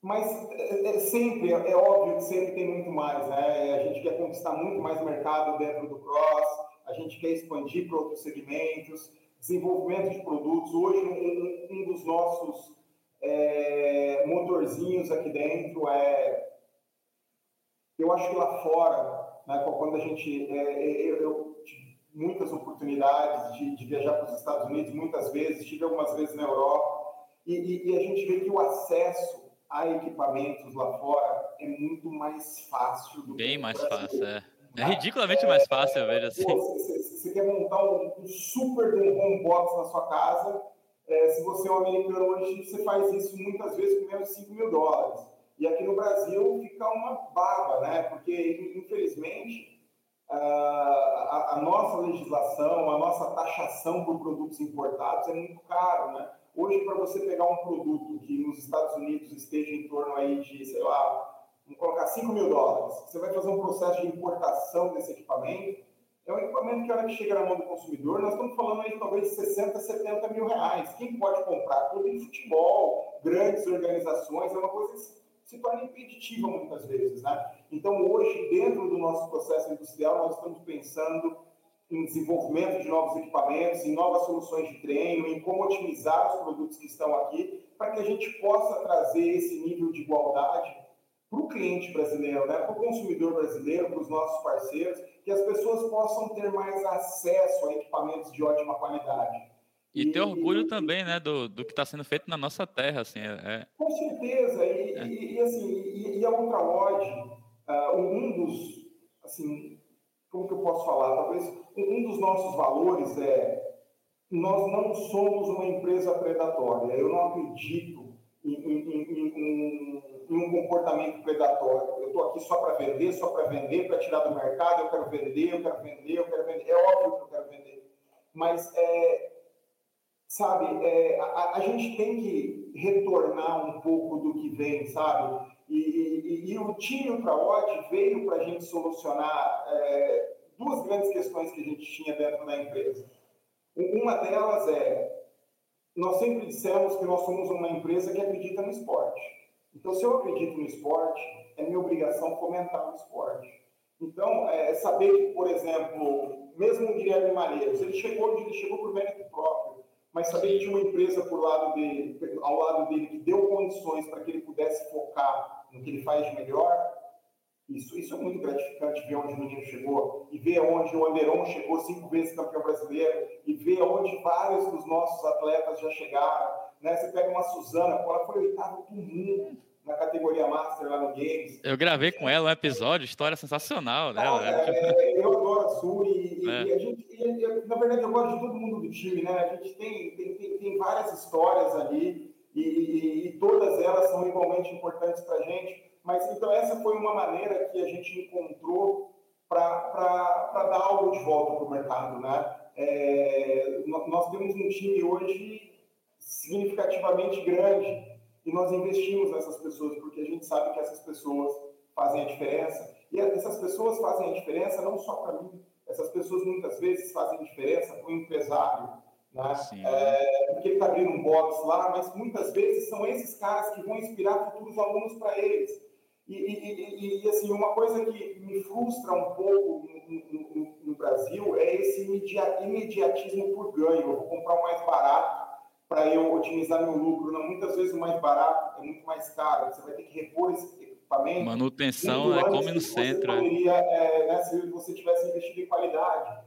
mas é, é sempre, é óbvio que sempre tem muito mais, né? A gente quer conquistar muito mais mercado dentro do Cross, a gente quer expandir para outros segmentos, desenvolvimento de produtos. Hoje, um, um dos nossos é, motorzinhos aqui dentro é. Eu acho que lá fora, né, quando a gente. É, é eu, eu tive muitas oportunidades de, de viajar para os Estados Unidos, muitas vezes, tive algumas vezes na Europa, e, e, e a gente vê que o acesso a equipamentos lá fora é muito mais fácil do Bem mais fácil, é. É ridiculamente mais fácil, eu vejo assim. Você, quer montar um, um super um home box na sua casa, é, se você é um americano hoje, você faz isso muitas vezes com menos de 5 mil dólares. E aqui no Brasil fica uma barba, né? Porque, infelizmente, a, a, nossa legislação, a nossa taxação por produtos importados é muito caro, né? Hoje, para você pegar um produto que nos Estados Unidos esteja em torno aí de, sei lá, vamos colocar 5 mil dólares, você vai fazer um processo de importação desse equipamento, é um equipamento que, a hora que chega na mão do consumidor, nós estamos falando aí talvez de 60, 70 mil reais. Quem pode comprar? Clube de futebol, grandes organizações, é uma coisa que se torna impeditiva muitas vezes, né? Então, hoje, dentro do nosso processo industrial, nós estamos pensando em desenvolvimento de novos equipamentos, em novas soluções de treino, em como otimizar os produtos que estão aqui, para que a gente possa trazer esse nível de igualdade para o cliente brasileiro, né, para o consumidor brasileiro, para os nossos parceiros, que as pessoas possam ter mais acesso a equipamentos de ótima qualidade. E, e ter orgulho e, também, né, do, do que está sendo feito na nossa terra, assim. É... é. Com certeza. E, é. e assim, e, a Ultralod, uh, um dos, assim, como que eu posso falar? Talvez um dos nossos valores é nós não somos uma empresa predatória. Eu não acredito em, em, em, em em um comportamento predatório. Eu estou aqui só para vender, só para vender, para tirar do mercado, eu quero vender, eu quero vender, eu quero vender. É óbvio que eu quero vender. Mas, é, sabe, é, a, a, gente tem que retornar um pouco do que vem, sabe? E, e, e o time Ultraod veio para a gente solucionar é, duas grandes questões que a gente tinha dentro da empresa. Uma delas é, nós sempre dissemos que nós somos uma empresa que acredita no esporte. Então, se eu acredito no esporte, é minha obrigação fomentar o esporte. Então, é, saber que, por exemplo, mesmo o Guilherme Maneiros, ele chegou ele chegou por mérito próprio, mas saber que tinha uma empresa por lado dele, ao lado dele que deu condições para que ele pudesse focar no que ele faz de melhor, isso, isso é muito gratificante ver onde o menino chegou e ver onde o Anderon chegou cinco vezes campeão brasileiro e ver onde vários dos nossos atletas já chegaram. Né? Você pega uma Suzana, ela foi oitava do mundo na categoria Master lá no Games. Eu gravei com ela um episódio, história sensacional dela. Né? é, eu adoro a Su e, é. e, a gente, e, na verdade, eu gosto de todo mundo do time, né? A gente tem, tem, tem, tem várias histórias ali e, e, e todas elas são igualmente importantes para a gente. Mas então, essa foi uma maneira que a gente encontrou para dar algo de volta para o mercado, né? É, nós temos um time hoje significativamente grande e nós investimos nessas pessoas porque a gente sabe que essas pessoas fazem a diferença e essas pessoas fazem a diferença não só para mim, essas pessoas muitas vezes fazem diferença para o empresário, né? É, porque ele está abrindo um box lá, mas muitas vezes são esses caras que vão inspirar futuros alunos para eles. E, e, e, assim, uma coisa que me frustra um pouco no, no, no Brasil é esse imediatismo por ganho. Eu vou comprar o mais barato para eu otimizar meu lucro. Não, muitas vezes o mais barato é muito mais caro. Você vai ter que repor esse equipamento. Manutenção é come no centro. É. Poderia, é, né, se você tivesse investido em qualidade.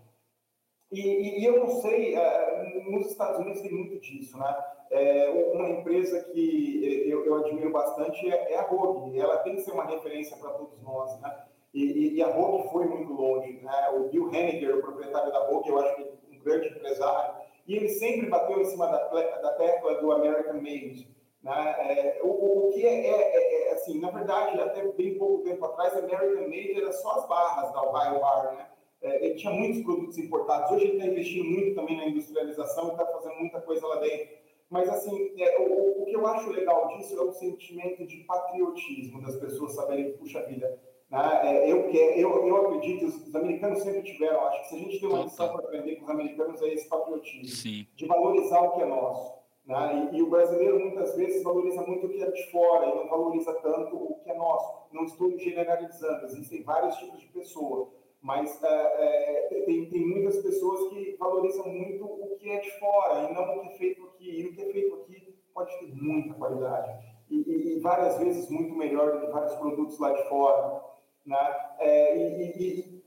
E, e eu não sei, é, nos Estados Unidos tem muito disso, né? É, uma empresa que eu, eu admiro bastante é, é, a Rogue. Ela tem que ser uma referência para todos nós, né? E, e, a Rogue foi muito longe, né? O Bill Henniger, o proprietário da Rogue, eu acho que é um grande empresário, e ele sempre bateu em cima da, da tecla do American Made. Né? É, o, o, que é, é, é, é, assim, na verdade, até bem pouco tempo atrás, American Made era só as barras da Ohio Bar, né? É, ele tinha muitos produtos importados. Hoje ele está investindo muito também na industrialização e está fazendo muita coisa lá dentro. Mas, assim, é, o, o, que eu acho legal disso é o sentimento de patriotismo das pessoas saberem, puxa vida, né, é, eu, quero, eu, eu acredito, os, os, americanos sempre tiveram, acho que se a gente tem uma lição para aprender com os americanos é esse patriotismo, Sim. de valorizar o que é nosso. Né? E, e, o brasileiro muitas vezes valoriza muito o que é de fora e não valoriza tanto o que é nosso. Não estou generalizando, existem vários tipos de pessoa mas é, é, tem, tem muitas pessoas que valorizam muito o que é de fora e não o que é feito aqui. E o que é feito aqui pode ter muita qualidade e, e, e várias vezes muito melhor do que vários produtos lá de fora. Né? É, e,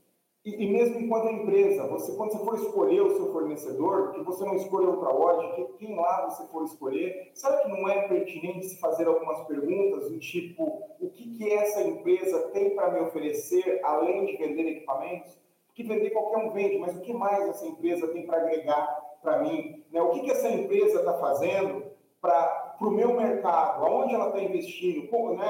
e, e, mesmo enquanto empresa, você, quando você for escolher o seu fornecedor, que você não escolha outra loja, que quem lá você for escolher, sabe que não é pertinente se fazer algumas perguntas do tipo, o que, que essa empresa tem para me oferecer além de vender equipamentos? Porque vender qualquer um vende, mas o que mais essa empresa tem para agregar para mim? Né? O que, que essa empresa está fazendo para o meu mercado? Aonde ela está investindo? Qual, né?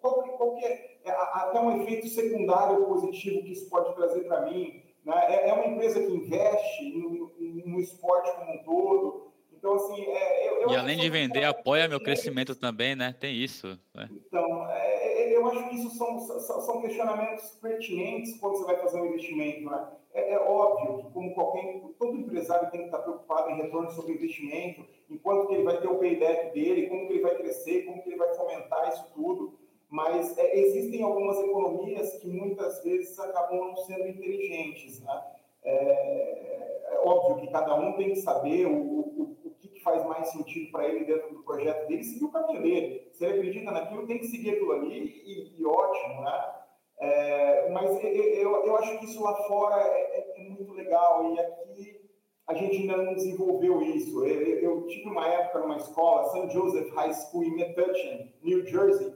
qual, qual que é, até um efeito secundário positivo que isso pode trazer para mim. Né? É, é, uma empresa que investe no, no, esporte como um todo. Então, assim. É, eu, eu e além de vender, apoia meu crescimento também, né? Tem isso. Né? Então, é, eu acho que isso são, são, questionamentos pertinentes quando você vai fazer um investimento. Né? É, óbvio que, como qualquer. Todo empresário tem que estar preocupado em retorno sobre investimento, enquanto que ele vai ter o payback dele, como que ele vai crescer, como que ele vai fomentar isso tudo mas é, existem algumas economias que muitas vezes acabam não sendo inteligentes. Né? É, é óbvio que cada um tem que saber o, o, o que, faz mais sentido para ele dentro do projeto dele seguir o caminho dele. Se ele acredita naquilo, tem que seguir aquilo ali e, e ótimo, né? É, mas eu, eu acho que isso lá fora é, é, é, muito legal e aqui a gente ainda não desenvolveu isso. Eu, eu tive uma época numa escola, St. Joseph High School em Metuchen, New Jersey,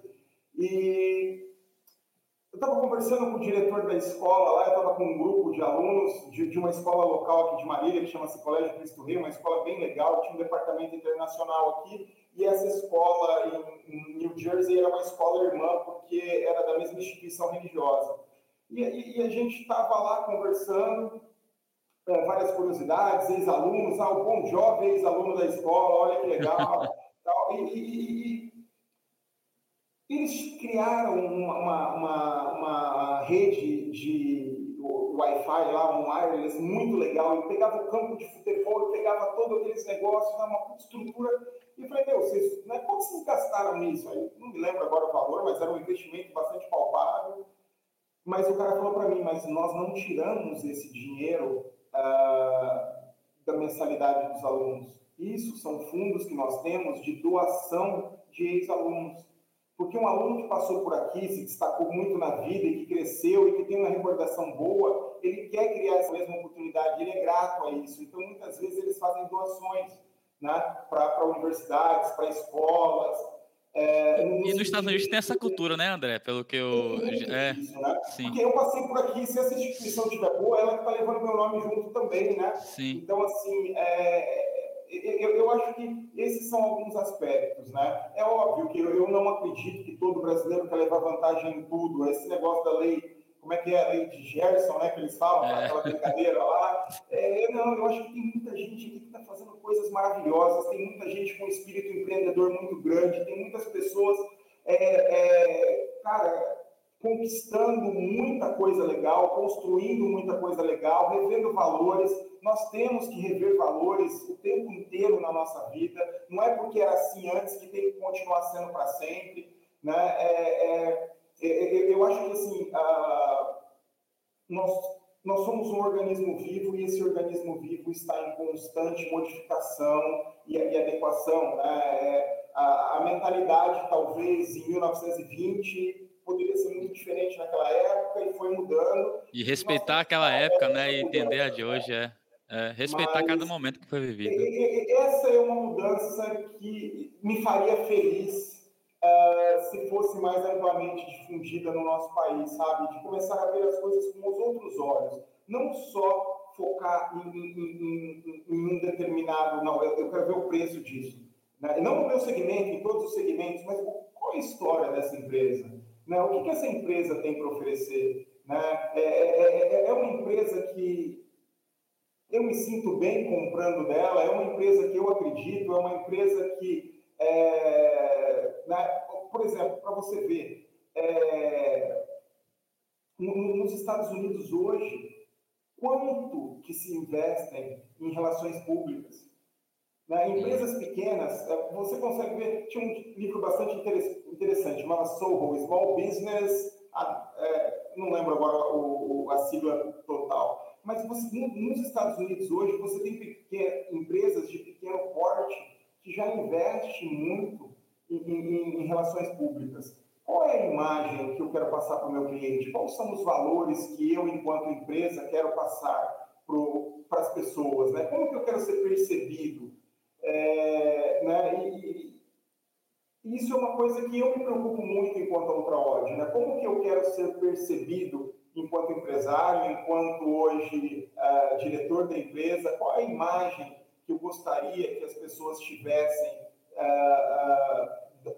e eu estava conversando com o diretor da escola lá, eu estava com um grupo de alunos de, de, uma escola local aqui de Marília, que chama-se Colégio Cristo Rei, uma escola bem legal, tinha um departamento internacional aqui, e essa escola em, em New Jersey era uma escola irmã, porque era da mesma instituição religiosa. E, e, e a gente estava lá conversando, é, várias curiosidades, ex-alunos, ah, o bom jovem ex-aluno da escola, olha que legal. tal, e, e eles criaram uma, uma, uma, uma rede de Wi-Fi lá, um wireless muito legal. Ele pegava o campo de futebol, pegava todo aqueles negócios, uma estrutura. E eu falei, meu, vocês, né, quanto vocês gastaram nisso? Aí, não me lembro agora o valor, mas era um investimento bastante palpável. Mas o cara falou para mim, mas nós não tiramos esse dinheiro uh, da mensalidade dos alunos. Isso são fundos que nós temos de doação de ex-alunos. Porque um aluno que passou por aqui, se destacou muito na vida e que cresceu e que tem uma recordação boa, ele quer criar essa mesma oportunidade, ele é grato a isso. Então, muitas vezes, eles fazem doações né, para universidades, para escolas. É, e nos Estados Unidos tem essa cultura, né, André? Pelo que eu. É, isso, né? Sim. Porque eu passei por aqui, se essa instituição estiver boa, ela está levando meu nome junto também, né? Sim. Então, assim, é, eu, eu, acho que esses são alguns aspectos, né? É óbvio que eu, eu não acredito que todo brasileiro quer levar vantagem em tudo. Esse negócio da lei como é que é a lei de Gerson, né, que eles falam, é. aquela brincadeira lá. É, não, eu acho que tem muita gente aqui que está fazendo coisas maravilhosas, tem muita gente com um espírito empreendedor muito grande, tem muitas pessoas, é, é, cara, conquistando muita coisa legal, construindo muita coisa legal, revendo valores. Nós temos que rever valores o tempo inteiro na nossa vida. Não é porque era assim antes que tem que continuar sendo para sempre. Né? É, é é, é, é, eu acho que assim, nós, nós somos um organismo vivo e esse organismo vivo está em constante modificação e, e adequação. Né? A, a, mentalidade, talvez, em 1920 poderia ser muito diferente naquela época e foi mudando. E respeitar aquela época, né? E entender a de hoje, é. É, respeitar Mas, cada momento que foi vivido. Essa é uma mudança que me faria feliz uh, se fosse mais amplamente difundida no nosso país, sabe? De começar a ver as coisas com os outros olhos. Não só focar em, em, em, em um determinado, não, eu, eu, quero ver o preço disso. Né? Não no meu segmento, em todos os segmentos, mas qual é a história dessa empresa? Né? O que, que essa empresa tem para oferecer? Né? É, é, é, é uma empresa que eu me sinto bem comprando dela, é uma empresa que eu acredito, é uma empresa que é, né, por exemplo, para você ver, é, nos Estados Unidos hoje, quanto que se investem em relações públicas? Né? Empresas pequenas, é, você consegue ver, tinha um livro bastante interessante, chamava Soho, Small Business, é, não lembro agora o, o, a sigla total, mas você, nos Estados Unidos hoje, você tem pequenas, empresas de pequeno porte que já investe muito em, em, em relações públicas. Qual é a imagem que eu quero passar para o meu cliente? Quais são os valores que eu, enquanto empresa, quero passar para as pessoas? Né? Como que eu quero ser percebido? É, né? E, e, isso é uma coisa que eu me preocupo muito enquanto ultraod. Né? Como que eu quero ser percebido enquanto empresário, enquanto hoje uh, diretor da empresa? Qual a imagem que eu gostaria que as pessoas tivessem uh, uh,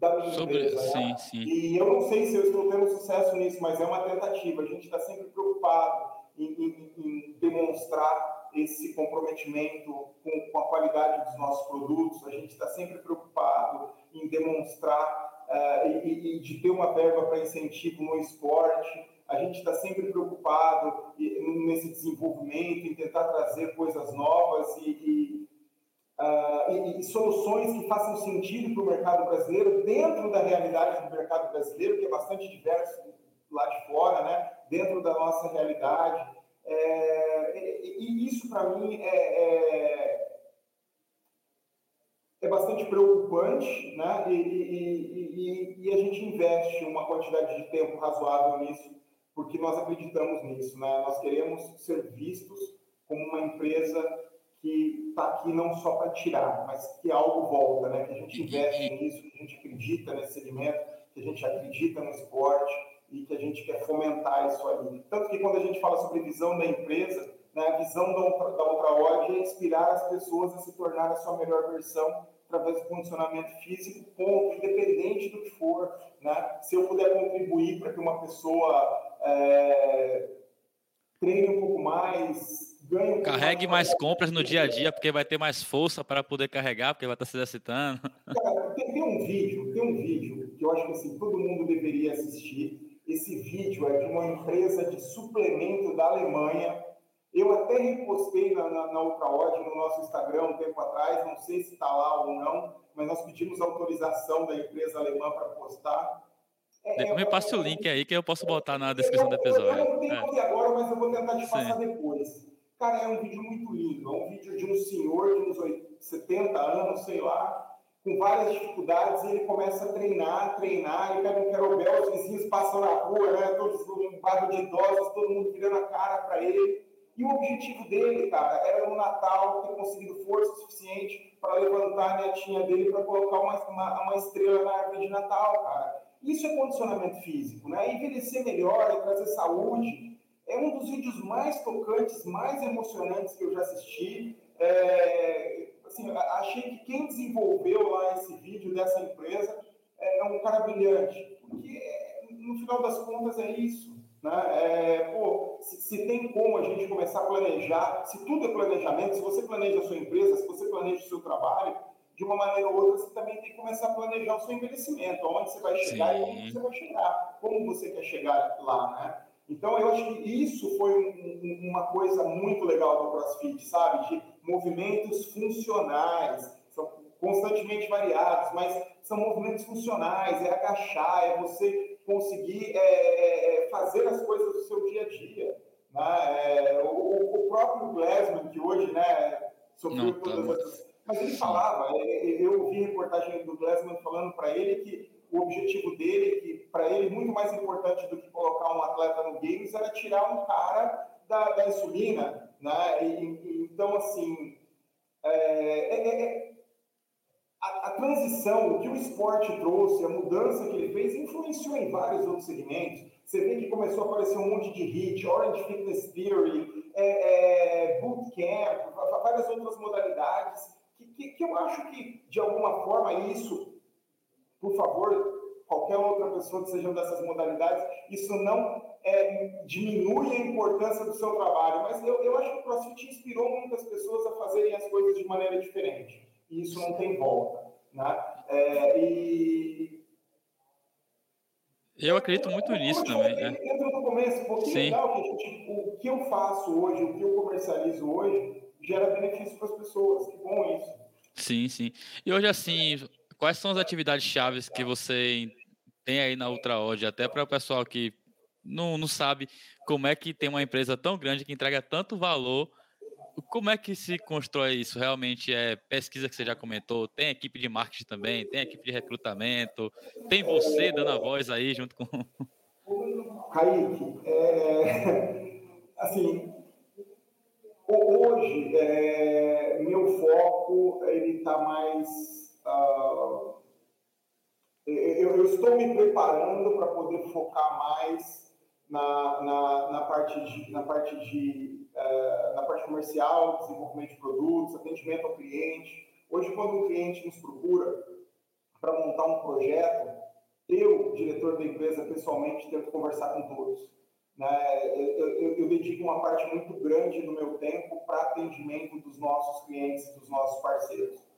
da minha Sobre, empresa. Sim, né? sim. E eu não sei se eu estou tendo sucesso nisso, mas é uma tentativa. A gente está sempre preocupado em, em, em, demonstrar esse comprometimento com, com, a qualidade dos nossos produtos. A gente está sempre preocupado em demonstrar uh, e, e de ter uma verba para incentivo no esporte a gente está sempre preocupado nesse desenvolvimento, em tentar trazer coisas novas e, e, uh, e, soluções que façam sentido para o mercado brasileiro, dentro da realidade do mercado brasileiro, que é bastante diverso lá de fora, né? dentro da nossa realidade. É, e, isso, para mim, é, é, é, bastante preocupante, né? e a gente investe uma quantidade de tempo razoável nisso porque nós acreditamos nisso, né? Nós queremos ser vistos como uma empresa que está aqui não só para tirar, mas que algo volta, né? Que a gente investe nisso, que a gente acredita nesse segmento, que a gente acredita no esporte e que a gente quer fomentar isso ali. Tanto que quando a gente fala sobre visão da empresa, né, a visão da, da Ultraod é inspirar as pessoas a se tornar a sua melhor versão através do condicionamento físico, ponto, independente do que for. Né? Se eu puder contribuir para que uma pessoa é, treine um pouco mais, ganhe um Carregue mais, mais compras no dia a dia, porque vai ter mais força para poder carregar, porque vai estar se exercitando. Cara, tem, tem, um vídeo, tem um vídeo que eu acho que assim, todo mundo deveria assistir. Esse vídeo é de uma empresa de suplemento da Alemanha. Eu até repostei na, na, na Ultraod no nosso Instagram um tempo atrás, não sei se está lá ou não, mas nós pedimos autorização da empresa alemã para postar. É, me passe o link aí que eu posso botar na descrição do episódio. Eu não tenho aqui agora, mas eu vou tentar te passar Sim. depois. Cara, é um vídeo muito lindo. É um vídeo de um senhor de uns 70 anos, sei lá, com várias dificuldades, e ele começa a treinar, treinar, ele pega um querobel, os vizinhos passam na rua, né, todos um bairro de idosos, todo mundo virando a cara para ele, E o objetivo dele, cara, era no Natal ter conseguido força suficiente para levantar a netinha dele para colocar uma, uma, uma, estrela na árvore de Natal, cara. Isso é condicionamento físico, né? Envelhecer melhor e trazer saúde é um dos vídeos mais tocantes, mais emocionantes que eu já assisti. É, assim, achei que quem desenvolveu lá esse vídeo dessa empresa é um cara brilhante, porque no final das contas é isso. Né? É, pô, se, se, tem como a gente começar a planejar, se tudo é planejamento, se você planeja a sua empresa, se você planeja o seu trabalho, de uma maneira ou outra, você também tem que começar a planejar o seu envelhecimento, aonde você vai chegar Sim. e como você vai chegar, como você quer chegar lá, né? Então, eu acho que isso foi um, um, uma coisa muito legal do CrossFit, sabe? De movimentos funcionais, são constantemente variados, mas são movimentos funcionais, é agachar, é você conseguir é, é, é, fazer as coisas do seu dia a dia. Né? É, o, o, próprio Glassman, que hoje né, sofreu Não, todas tá essas... Mas ele falava, é, eu ouvi reportagem do Glassman falando para ele que o objetivo dele, que para ele muito mais importante do que colocar um atleta no games, era tirar um cara da, da insulina, né? E, e, então, assim, é, é, é, a, a, transição, o que o esporte trouxe, a mudança que ele fez, influenciou em vários outros segmentos. Você vê que começou a aparecer um monte de hit, Orange Fitness Theory, é, é, Bootcamp, várias outras modalidades, que, que, que eu acho que, de alguma forma, isso por favor, qualquer outra pessoa que seja dessas modalidades, isso não é, diminui a importância do seu trabalho, mas eu, eu acho que o CrossFit inspirou muitas pessoas a fazerem as coisas de maneira diferente, e isso não tem volta. Né? É, e... Eu acredito muito nisso também. Né? Entra no começo, porque Sim. legal que gente, o que eu faço hoje, o que eu comercializo hoje, gera benefício para as pessoas. Que bom isso. Sim, sim. E hoje, assim, quais são as atividades chaves que você tem aí na UltraOdd, até para o pessoal que não, não sabe como é que tem uma empresa tão grande que entrega tanto valor, como é que se constrói isso? Realmente é pesquisa que você já comentou, tem equipe de marketing também, tem equipe de recrutamento, tem você dando a voz aí junto com... Kaique, é, assim, hoje é, meu foco ele está mais Uh, eu, eu, estou me preparando para poder focar mais na, na, na, parte de, na parte de uh, na parte comercial, desenvolvimento de produtos, atendimento ao cliente. Hoje, quando um cliente nos procura para montar um projeto, eu, diretor da empresa, pessoalmente, tento conversar com todos. Né? Eu, dedico uma parte muito grande do meu tempo para atendimento dos nossos clientes, dos nossos parceiros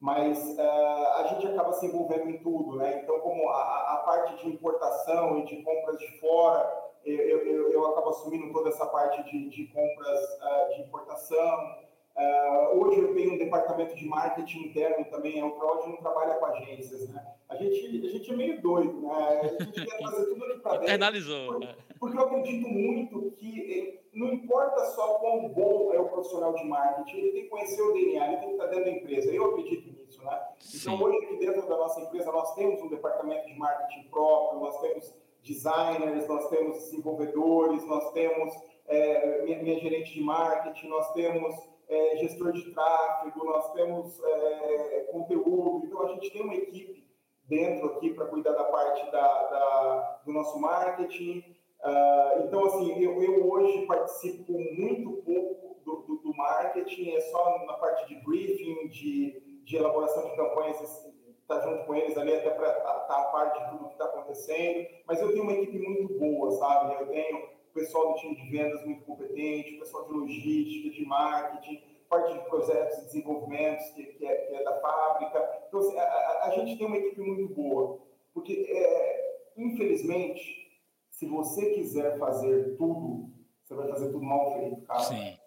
mas uh, a gente acaba se envolvendo em tudo, né? Então, como a, a parte de importação e de compras de fora, eu, eu, eu acabo assumindo toda essa parte de, de compras uh, de importação. Uh, hoje eu tenho um departamento de marketing interno também, a Ultraod não trabalha com agências, né? A gente, a gente é meio doido, né? A gente quer fazer tudo aqui para dentro. Internalizou. Porque, né? porque eu acredito muito que não importa só quão bom é o profissional de marketing, ele tem que conhecer o DNA, ele tem que estar dentro da empresa. Eu acredito nisso, né? Sim. Então, hoje, aqui dentro da nossa empresa, nós temos um departamento de marketing próprio, nós temos designers, nós temos desenvolvedores, nós temos é, minha, minha, gerente de marketing, nós temos é, gestor de tráfego, nós temos é, conteúdo. Então, a gente tem uma equipe dentro aqui para cuidar da parte da, da do nosso marketing. Uh, então, assim, eu, eu, hoje participo muito pouco do, do, do, marketing, é só na parte de briefing, de, de elaboração de campanhas, estar tá junto com eles ali até para estar tá a parte de tudo que está acontecendo. Mas eu tenho uma equipe muito boa, sabe? Eu tenho o pessoal do time de vendas muito competente, o pessoal de logística, de marketing, parte de projetos e desenvolvimentos, que, que, é, que é, da fábrica. Então, assim, a, a, gente tem uma equipe muito boa, porque, é, infelizmente, se você quiser fazer tudo, você vai fazer tudo mal feito, cara. Sim.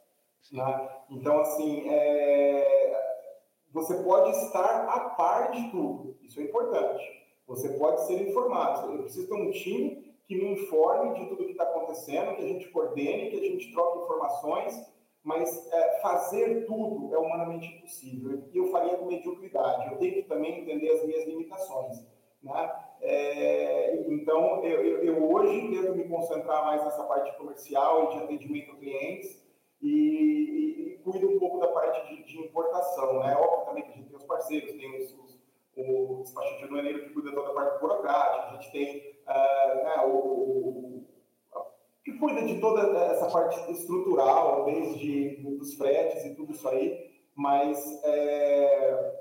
Né? Então, assim, é... você pode estar a par de tudo, isso é importante. Você pode ser informado. Eu preciso ter um time que me informe de tudo que está acontecendo, que a gente coordene, que a gente troque informações, mas é, fazer tudo é humanamente impossível. E eu faria com mediocridade. Eu tenho que também entender as minhas limitações. Né? É, então, eu, eu, eu, hoje tento me concentrar mais nessa parte comercial e de atendimento a clientes, e, cuida um pouco da parte de, de, importação. Né? Óbvio também que a gente tem os parceiros, tem os, os, o despachante aduaneiro que cuida toda a parte burocrática, a gente tem uh, né, o, o, que cuida de toda essa parte estrutural, desde dos fretes e tudo isso aí, mas é,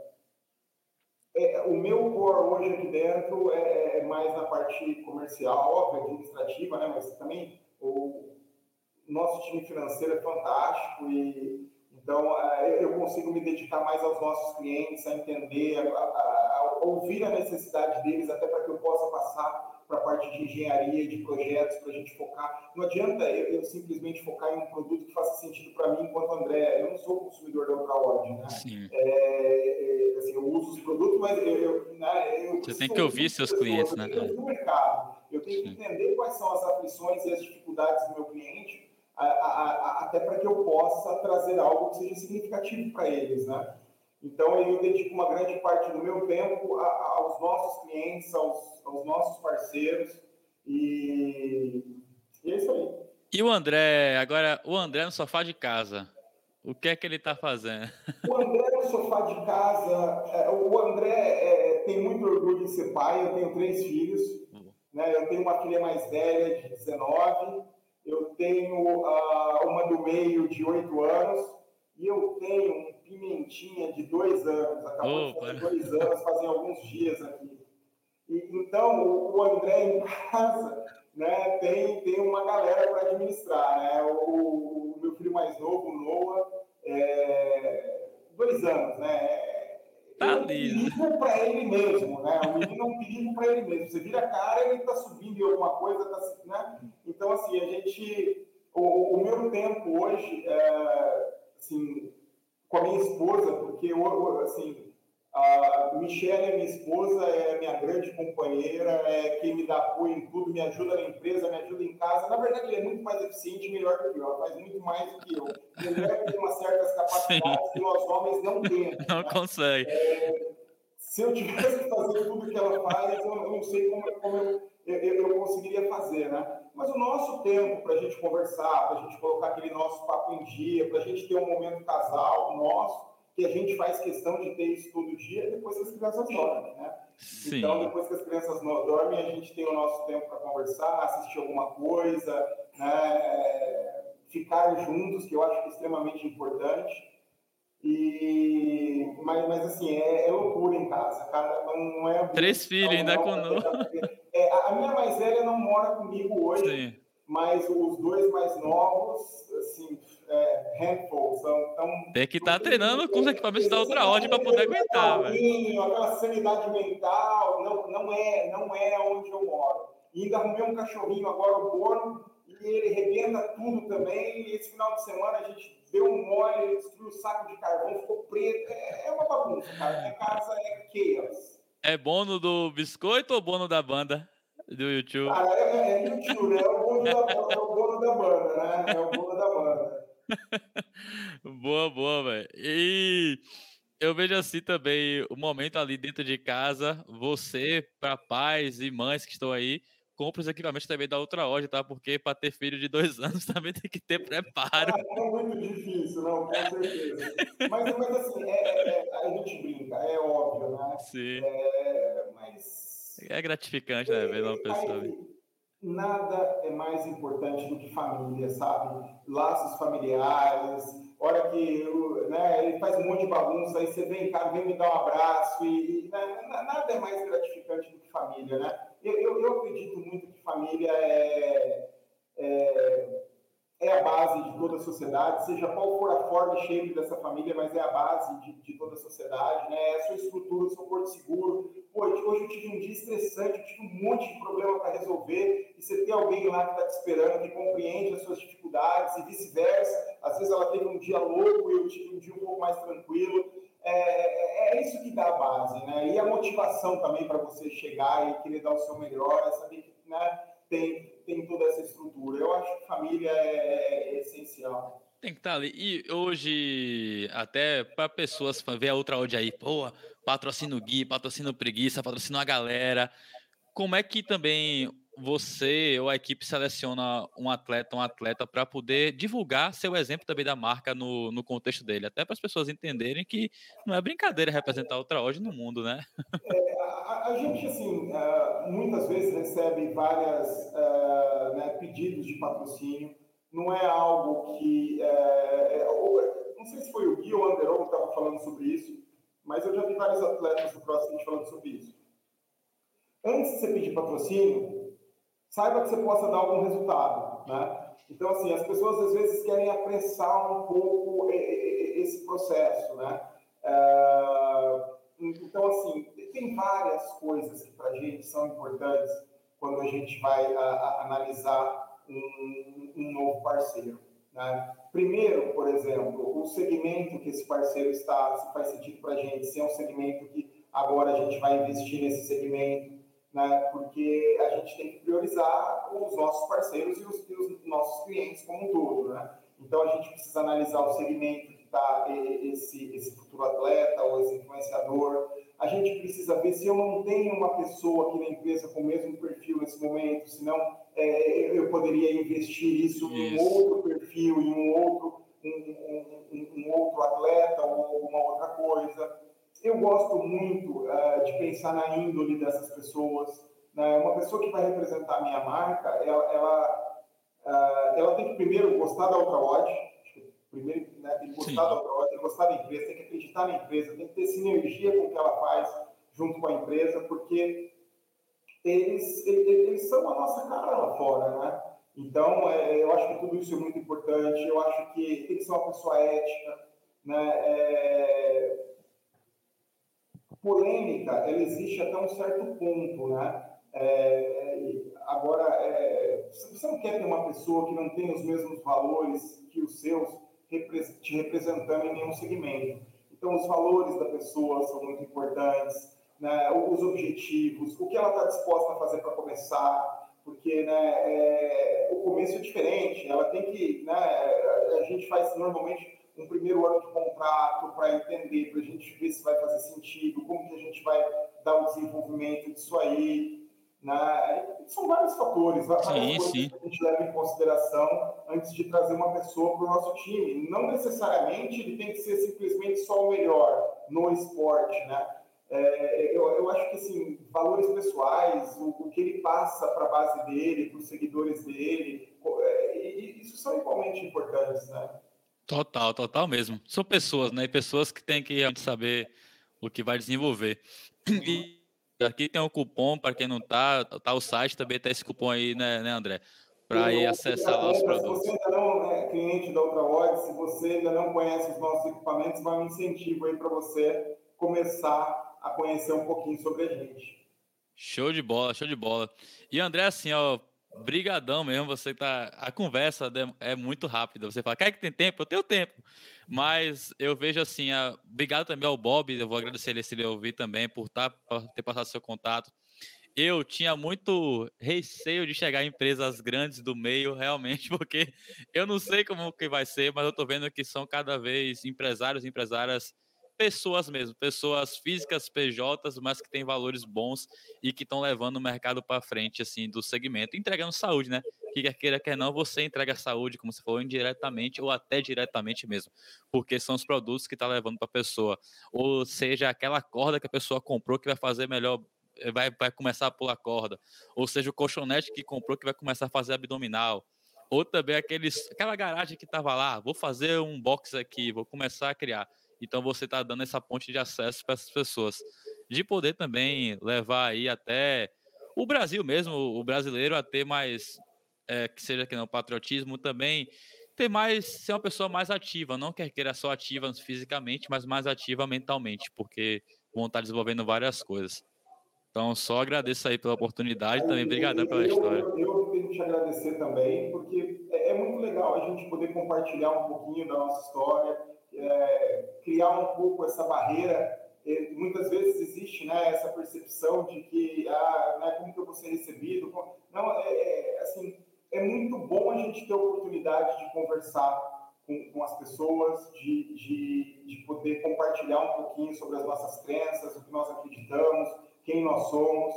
é, o meu core hoje aqui dentro é, é, mais na parte comercial, óbvio, administrativa, né? mas também o nosso time financeiro é fantástico e então é, eu consigo me dedicar mais aos nossos clientes, a entender, a, a, a ouvir a necessidade deles, até para que eu possa passar para a parte de engenharia, de projetos, para a gente focar. Não adianta eu, eu, simplesmente focar em um produto que faça sentido para mim enquanto André. Eu não sou consumidor da Ultraord, né? É, é, assim, eu uso os produtos, mas eu, eu, né, eu Você tem que ouvir seus clientes, né? Eu no mercado. Eu tenho Sim. que entender quais são as aflições e as dificuldades do meu cliente, a, a, a, até para que eu possa trazer algo que seja significativo para eles, né? Então, eu dedico uma grande parte do meu tempo aos nossos clientes, aos, aos nossos parceiros, e, e, é isso aí. E o André, agora, o André no sofá de casa, o que é que ele está fazendo? O André no sofá de casa, é, o André é, tem muito orgulho de ser pai, eu tenho três filhos, né? eu tenho uma filha mais velha de 19, eu tenho uh, uma do meio de 8 anos, e eu tenho um pimentinha de dois anos, acabou oh, de fazer dois anos, fazem alguns dias aqui. E, então, o André em casa né, tem, tem uma galera para administrar. Né? O, o, meu filho mais novo, o Noah, é, dois anos, né? Tá é um perigo para ele mesmo, né? O menino é um perigo para ele mesmo. Você vira a cara, ele está subindo em alguma coisa, tá, né? Então, assim, a gente. O, o meu tempo hoje, é, assim, com a minha esposa, porque assim, a Michelle é minha esposa, é minha grande companheira, é quem me dá apoio em tudo, me ajuda na empresa, me ajuda em casa. Na verdade, ele é muito mais eficiente e melhor que eu, ela faz muito mais do que eu. Mulher tem umas certas capacidades Sim. que nós homens não temos. Não né? consegue. É, se eu tivesse que fazer tudo que ela faz, eu, não sei como, como eu, eu, eu, conseguiria fazer, né? Mas o nosso tempo para a gente conversar, para a gente colocar aquele nosso papo em dia, para a gente ter um momento casal nosso, que a gente faz questão de ter isso todo dia depois que as crianças dormem, né? Sim. Então, depois que as crianças dormem, a gente tem o nosso tempo para conversar, assistir alguma coisa, né? ficar juntos, que eu acho que é extremamente importante. E, mas, mas assim, é, é loucura em casa, cara. Não é Três filhos ainda conosco. É, a minha mais velha não mora comigo hoje, Sim. Mas os dois mais novos, assim, é, handful, são tão. Tem que estar tá treinando com os equipamentos da outra ordem para poder aguentar, velho. Aquela sanidade mental, não, não, é, não é onde eu moro. E ainda arrumei um cachorrinho agora, o Bono, e ele rebenta tudo também. E esse final de semana a gente deu um mole, ele destruiu o saco de carvão, ficou preto. É, é uma bagunça, cara. Minha casa é chaos. É bono do biscoito ou bono da banda? Do YouTube? Cara, é, é, é YouTube, né? É o bono da, é o bono da banda, né? É o bono da banda. boa, boa, velho. E eu vejo assim também o momento ali dentro de casa, você, para pais e mães que estão aí, compra os equipamentos também da outra loja, tá? Porque para ter filho de dois anos também tem que ter preparo. Ah, é muito difícil, não, com certeza. mas, mas assim, é, é, é, a gente brinca, é óbvio, né? Sim. É, mas. É gratificante, né? Ver uma pessoa. Aí, nada é mais importante do que família, sabe? Laços familiares. Hora que né, ele faz um monte de bagunça, aí você vem cá, vem me dar um abraço, e, e né, nada é mais gratificante do que família, né? Eu, eu, eu acredito muito que família é, é é a base de toda a sociedade, seja qual for a forma e shape dessa família, mas é a base de, de toda a sociedade, né? É a sua estrutura, o seu porto seguro. Pô, hoje eu tive um dia estressante, eu tive um monte de problema para resolver, e você tem alguém lá que está te esperando, que compreende as suas dificuldades, e vice-versa. Às vezes ela teve um dia louco e eu tive um dia um pouco mais tranquilo. É, é, é isso que dá a base, né? E a motivação também para você chegar e querer dar o seu melhor, é saber que né, tem tem toda essa estrutura. Eu acho que família é, é essencial. Tem que estar tá ali. E hoje, até para pessoas ver a outra áudio aí, patrocina o Gui, patrocina o Preguiça, patrocina a galera. Como é que também você ou a equipe seleciona um atleta, um atleta para poder divulgar seu exemplo também da marca no, no contexto dele, até para as pessoas entenderem que não é brincadeira representar outra hoje no mundo, né? É, a, gente, assim, uh, muitas vezes recebe várias uh, né, pedidos de patrocínio, não é algo que. Uh, não sei se foi o Gui ou o Anderon que estava falando sobre isso, mas eu já vi vários atletas do CrossFit falando sobre isso. Antes de você pedir patrocínio, saiba que você possa dar algum resultado, né? Então, assim, as pessoas às vezes querem apressar um pouco esse processo, né? Então, assim, tem várias coisas que para a gente são importantes quando a gente vai a, a analisar um, um, novo parceiro. Né? Primeiro, por exemplo, o segmento que esse parceiro está, se faz sentido para a gente, se é um segmento que agora a gente vai investir nesse segmento, né? porque a gente tem que priorizar os nossos parceiros e os, e os nossos clientes como um todo. Né? Então, a gente precisa analisar o segmento está esse, esse futuro atleta ou esse influenciador. A gente precisa ver se eu não tenho uma pessoa aqui na empresa com o mesmo perfil nesse momento, senão é, eu poderia investir isso, isso, em um outro perfil, em um outro, um, um, um outro atleta ou alguma outra coisa. Eu gosto muito uh, de pensar na índole dessas pessoas. Né? Uma pessoa que vai representar a minha marca, ela, ela, uh, ela tem que primeiro gostar da outra Odd, primeiro né, tem que gostar Sim. da Odd, tem que gostar da empresa, tem que acreditar na empresa, tem que ter sinergia com o que ela faz junto com a empresa, porque eles, eles, eles são a nossa cara lá fora, né? Então, é, eu acho que tudo isso é muito importante. Eu acho que tem que ser uma pessoa ética, né? É, polêmica ela existe até um certo ponto, né? É, agora, é, você não quer ter uma pessoa que não tem os mesmos valores que os seus te representando em nenhum segmento. Então, os valores da pessoa são muito importantes, né? os objetivos, o que ela está disposta a fazer para começar, porque né, é, o começo é diferente, ela tem que, né, a gente faz normalmente um primeiro ano de contrato para entender, para a gente ver se vai fazer sentido, como que a gente vai dar o desenvolvimento disso aí. Né? São vários fatores, várias sim, coisas sim. que a gente leva em consideração antes de trazer uma pessoa para o nosso time. Não necessariamente ele tem que ser simplesmente só o melhor no esporte, né? É, eu, eu, acho que assim, valores pessoais, o, o que ele passa para a base dele, para os seguidores dele, é, isso são igualmente importantes, né? Total, total mesmo. São pessoas, né? Pessoas que têm que realmente saber o que vai desenvolver. E aqui tem um cupom para quem não tá, tá o site também tá esse cupom aí, né, né André? Para ir acessar lá os produtos. Se você ainda não é cliente da Ultraod, se você ainda não conhece os nossos equipamentos, vai um incentivo aí para você começar a conhecer um pouquinho sobre a gente. Show de bola, show de bola. E André, assim, ó, Brigadão mesmo, você tá. A conversa é muito rápida. Você fala, quer que tem tempo? Eu tenho tempo. Mas eu vejo assim, a... obrigado também ao Bob, eu vou agradecer ele se ele ouvir também por, tá, por ter passado seu contato. Eu tinha muito receio de chegar em empresas grandes do meio, realmente, porque eu não sei como que vai ser, mas eu tô vendo que são cada vez empresários e empresárias pessoas mesmo, pessoas físicas, PJs, mas que têm valores bons e que estão levando o mercado para frente, assim, do segmento, entregando saúde, né? Que quer queira, quer não, você entrega saúde, como você falou, indiretamente ou até diretamente mesmo, porque são os produtos que está levando para a pessoa, ou seja, aquela corda que a pessoa comprou que vai fazer melhor vai, vai começar a pular corda, ou seja, o colchonete que comprou que vai começar a fazer abdominal, ou também aqueles, aquela garagem que estava lá, vou fazer um box aqui, vou começar a criar. Então você está dando essa ponte de acesso para essas pessoas, de poder também levar aí até o Brasil mesmo, o brasileiro a ter mais, é, que seja que não patriotismo também, ter mais, ser uma pessoa mais ativa, não quer queira só ativa fisicamente, mas mais ativa mentalmente, porque vão estar desenvolvendo várias coisas. Então, só agradeço aí pela oportunidade, também obrigado pela história. Eu, eu, tenho que te agradecer também, porque é, é muito legal a gente poder compartilhar um pouquinho da nossa história, um pouco essa barreira. E muitas vezes existe né, essa percepção de que, ah, né, como que eu vou ser recebido? Não, é, é, assim, é muito bom a gente ter a oportunidade de conversar com, com as pessoas, de, de, de poder compartilhar um pouquinho sobre as nossas crenças, o que nós acreditamos, quem nós somos,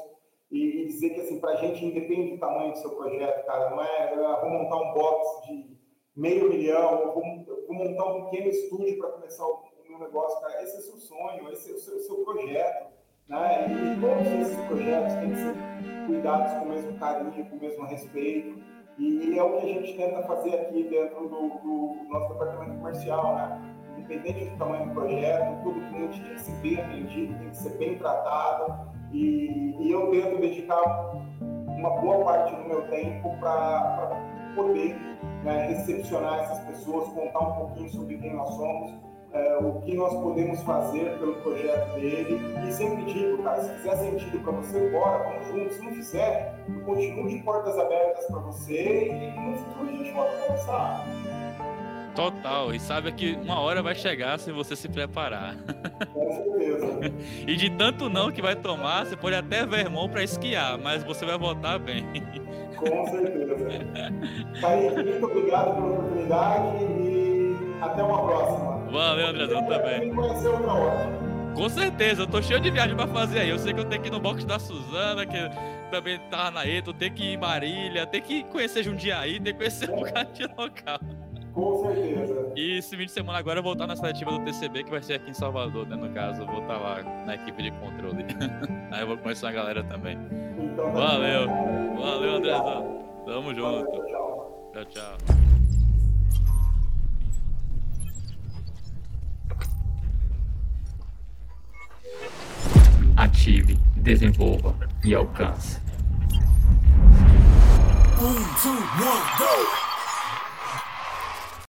e, dizer que assim, para a gente independe do tamanho do seu projeto, cara, não é, eu vou montar um box de meio milhão, ou vou, vou montar um pequeno estúdio para começar o, negócio, cara, esse é seu sonho, esse é o seu, seu projeto, né? E todos esses projetos têm que ser cuidados com o mesmo carinho, com o mesmo respeito, e é o que a gente tenta fazer aqui dentro do, do nosso departamento comercial, né? Independente do tamanho do projeto, todo cliente tem que ser bem atendido, tem que ser bem tratado, e, e eu tento dedicar uma boa parte do meu tempo para poder né, recepcionar essas pessoas, contar um pouquinho sobre quem nós somos, é, o que nós podemos fazer pelo projeto dele. E sempre digo, cara, se fizer sentido para você, bora, vamos juntos. Se não fizer, eu continuo de portas abertas para você e no futuro a gente volta a conversar. Total, e sabe que uma hora vai chegar se você se preparar. Com certeza. e de tanto não que vai tomar, você pode até ver irmão para esquiar, mas você vai voltar bem. Com certeza. Kaique, muito obrigado pela oportunidade e até uma próxima. Valeu, Andrezão, também. Com certeza, eu tô cheio de viagem pra fazer aí. Eu sei que eu tenho que ir no box da Suzana, que também tá na ETO, tem que ir em Marília, tem que conhecer Jundiaí, tem que conhecer um bocado de local. Com certeza. E esse fim de semana agora eu vou estar na seletiva do TCB, que vai ser aqui em Salvador, né? No caso, eu vou estar lá na equipe de controle. Aí eu vou conhecer a galera também. Então, Valeu. Valeu, Andrezão. Tamo junto. Valeu, tchau. Tchau, Ative, desenvolva e alcance. Three, two, one, go.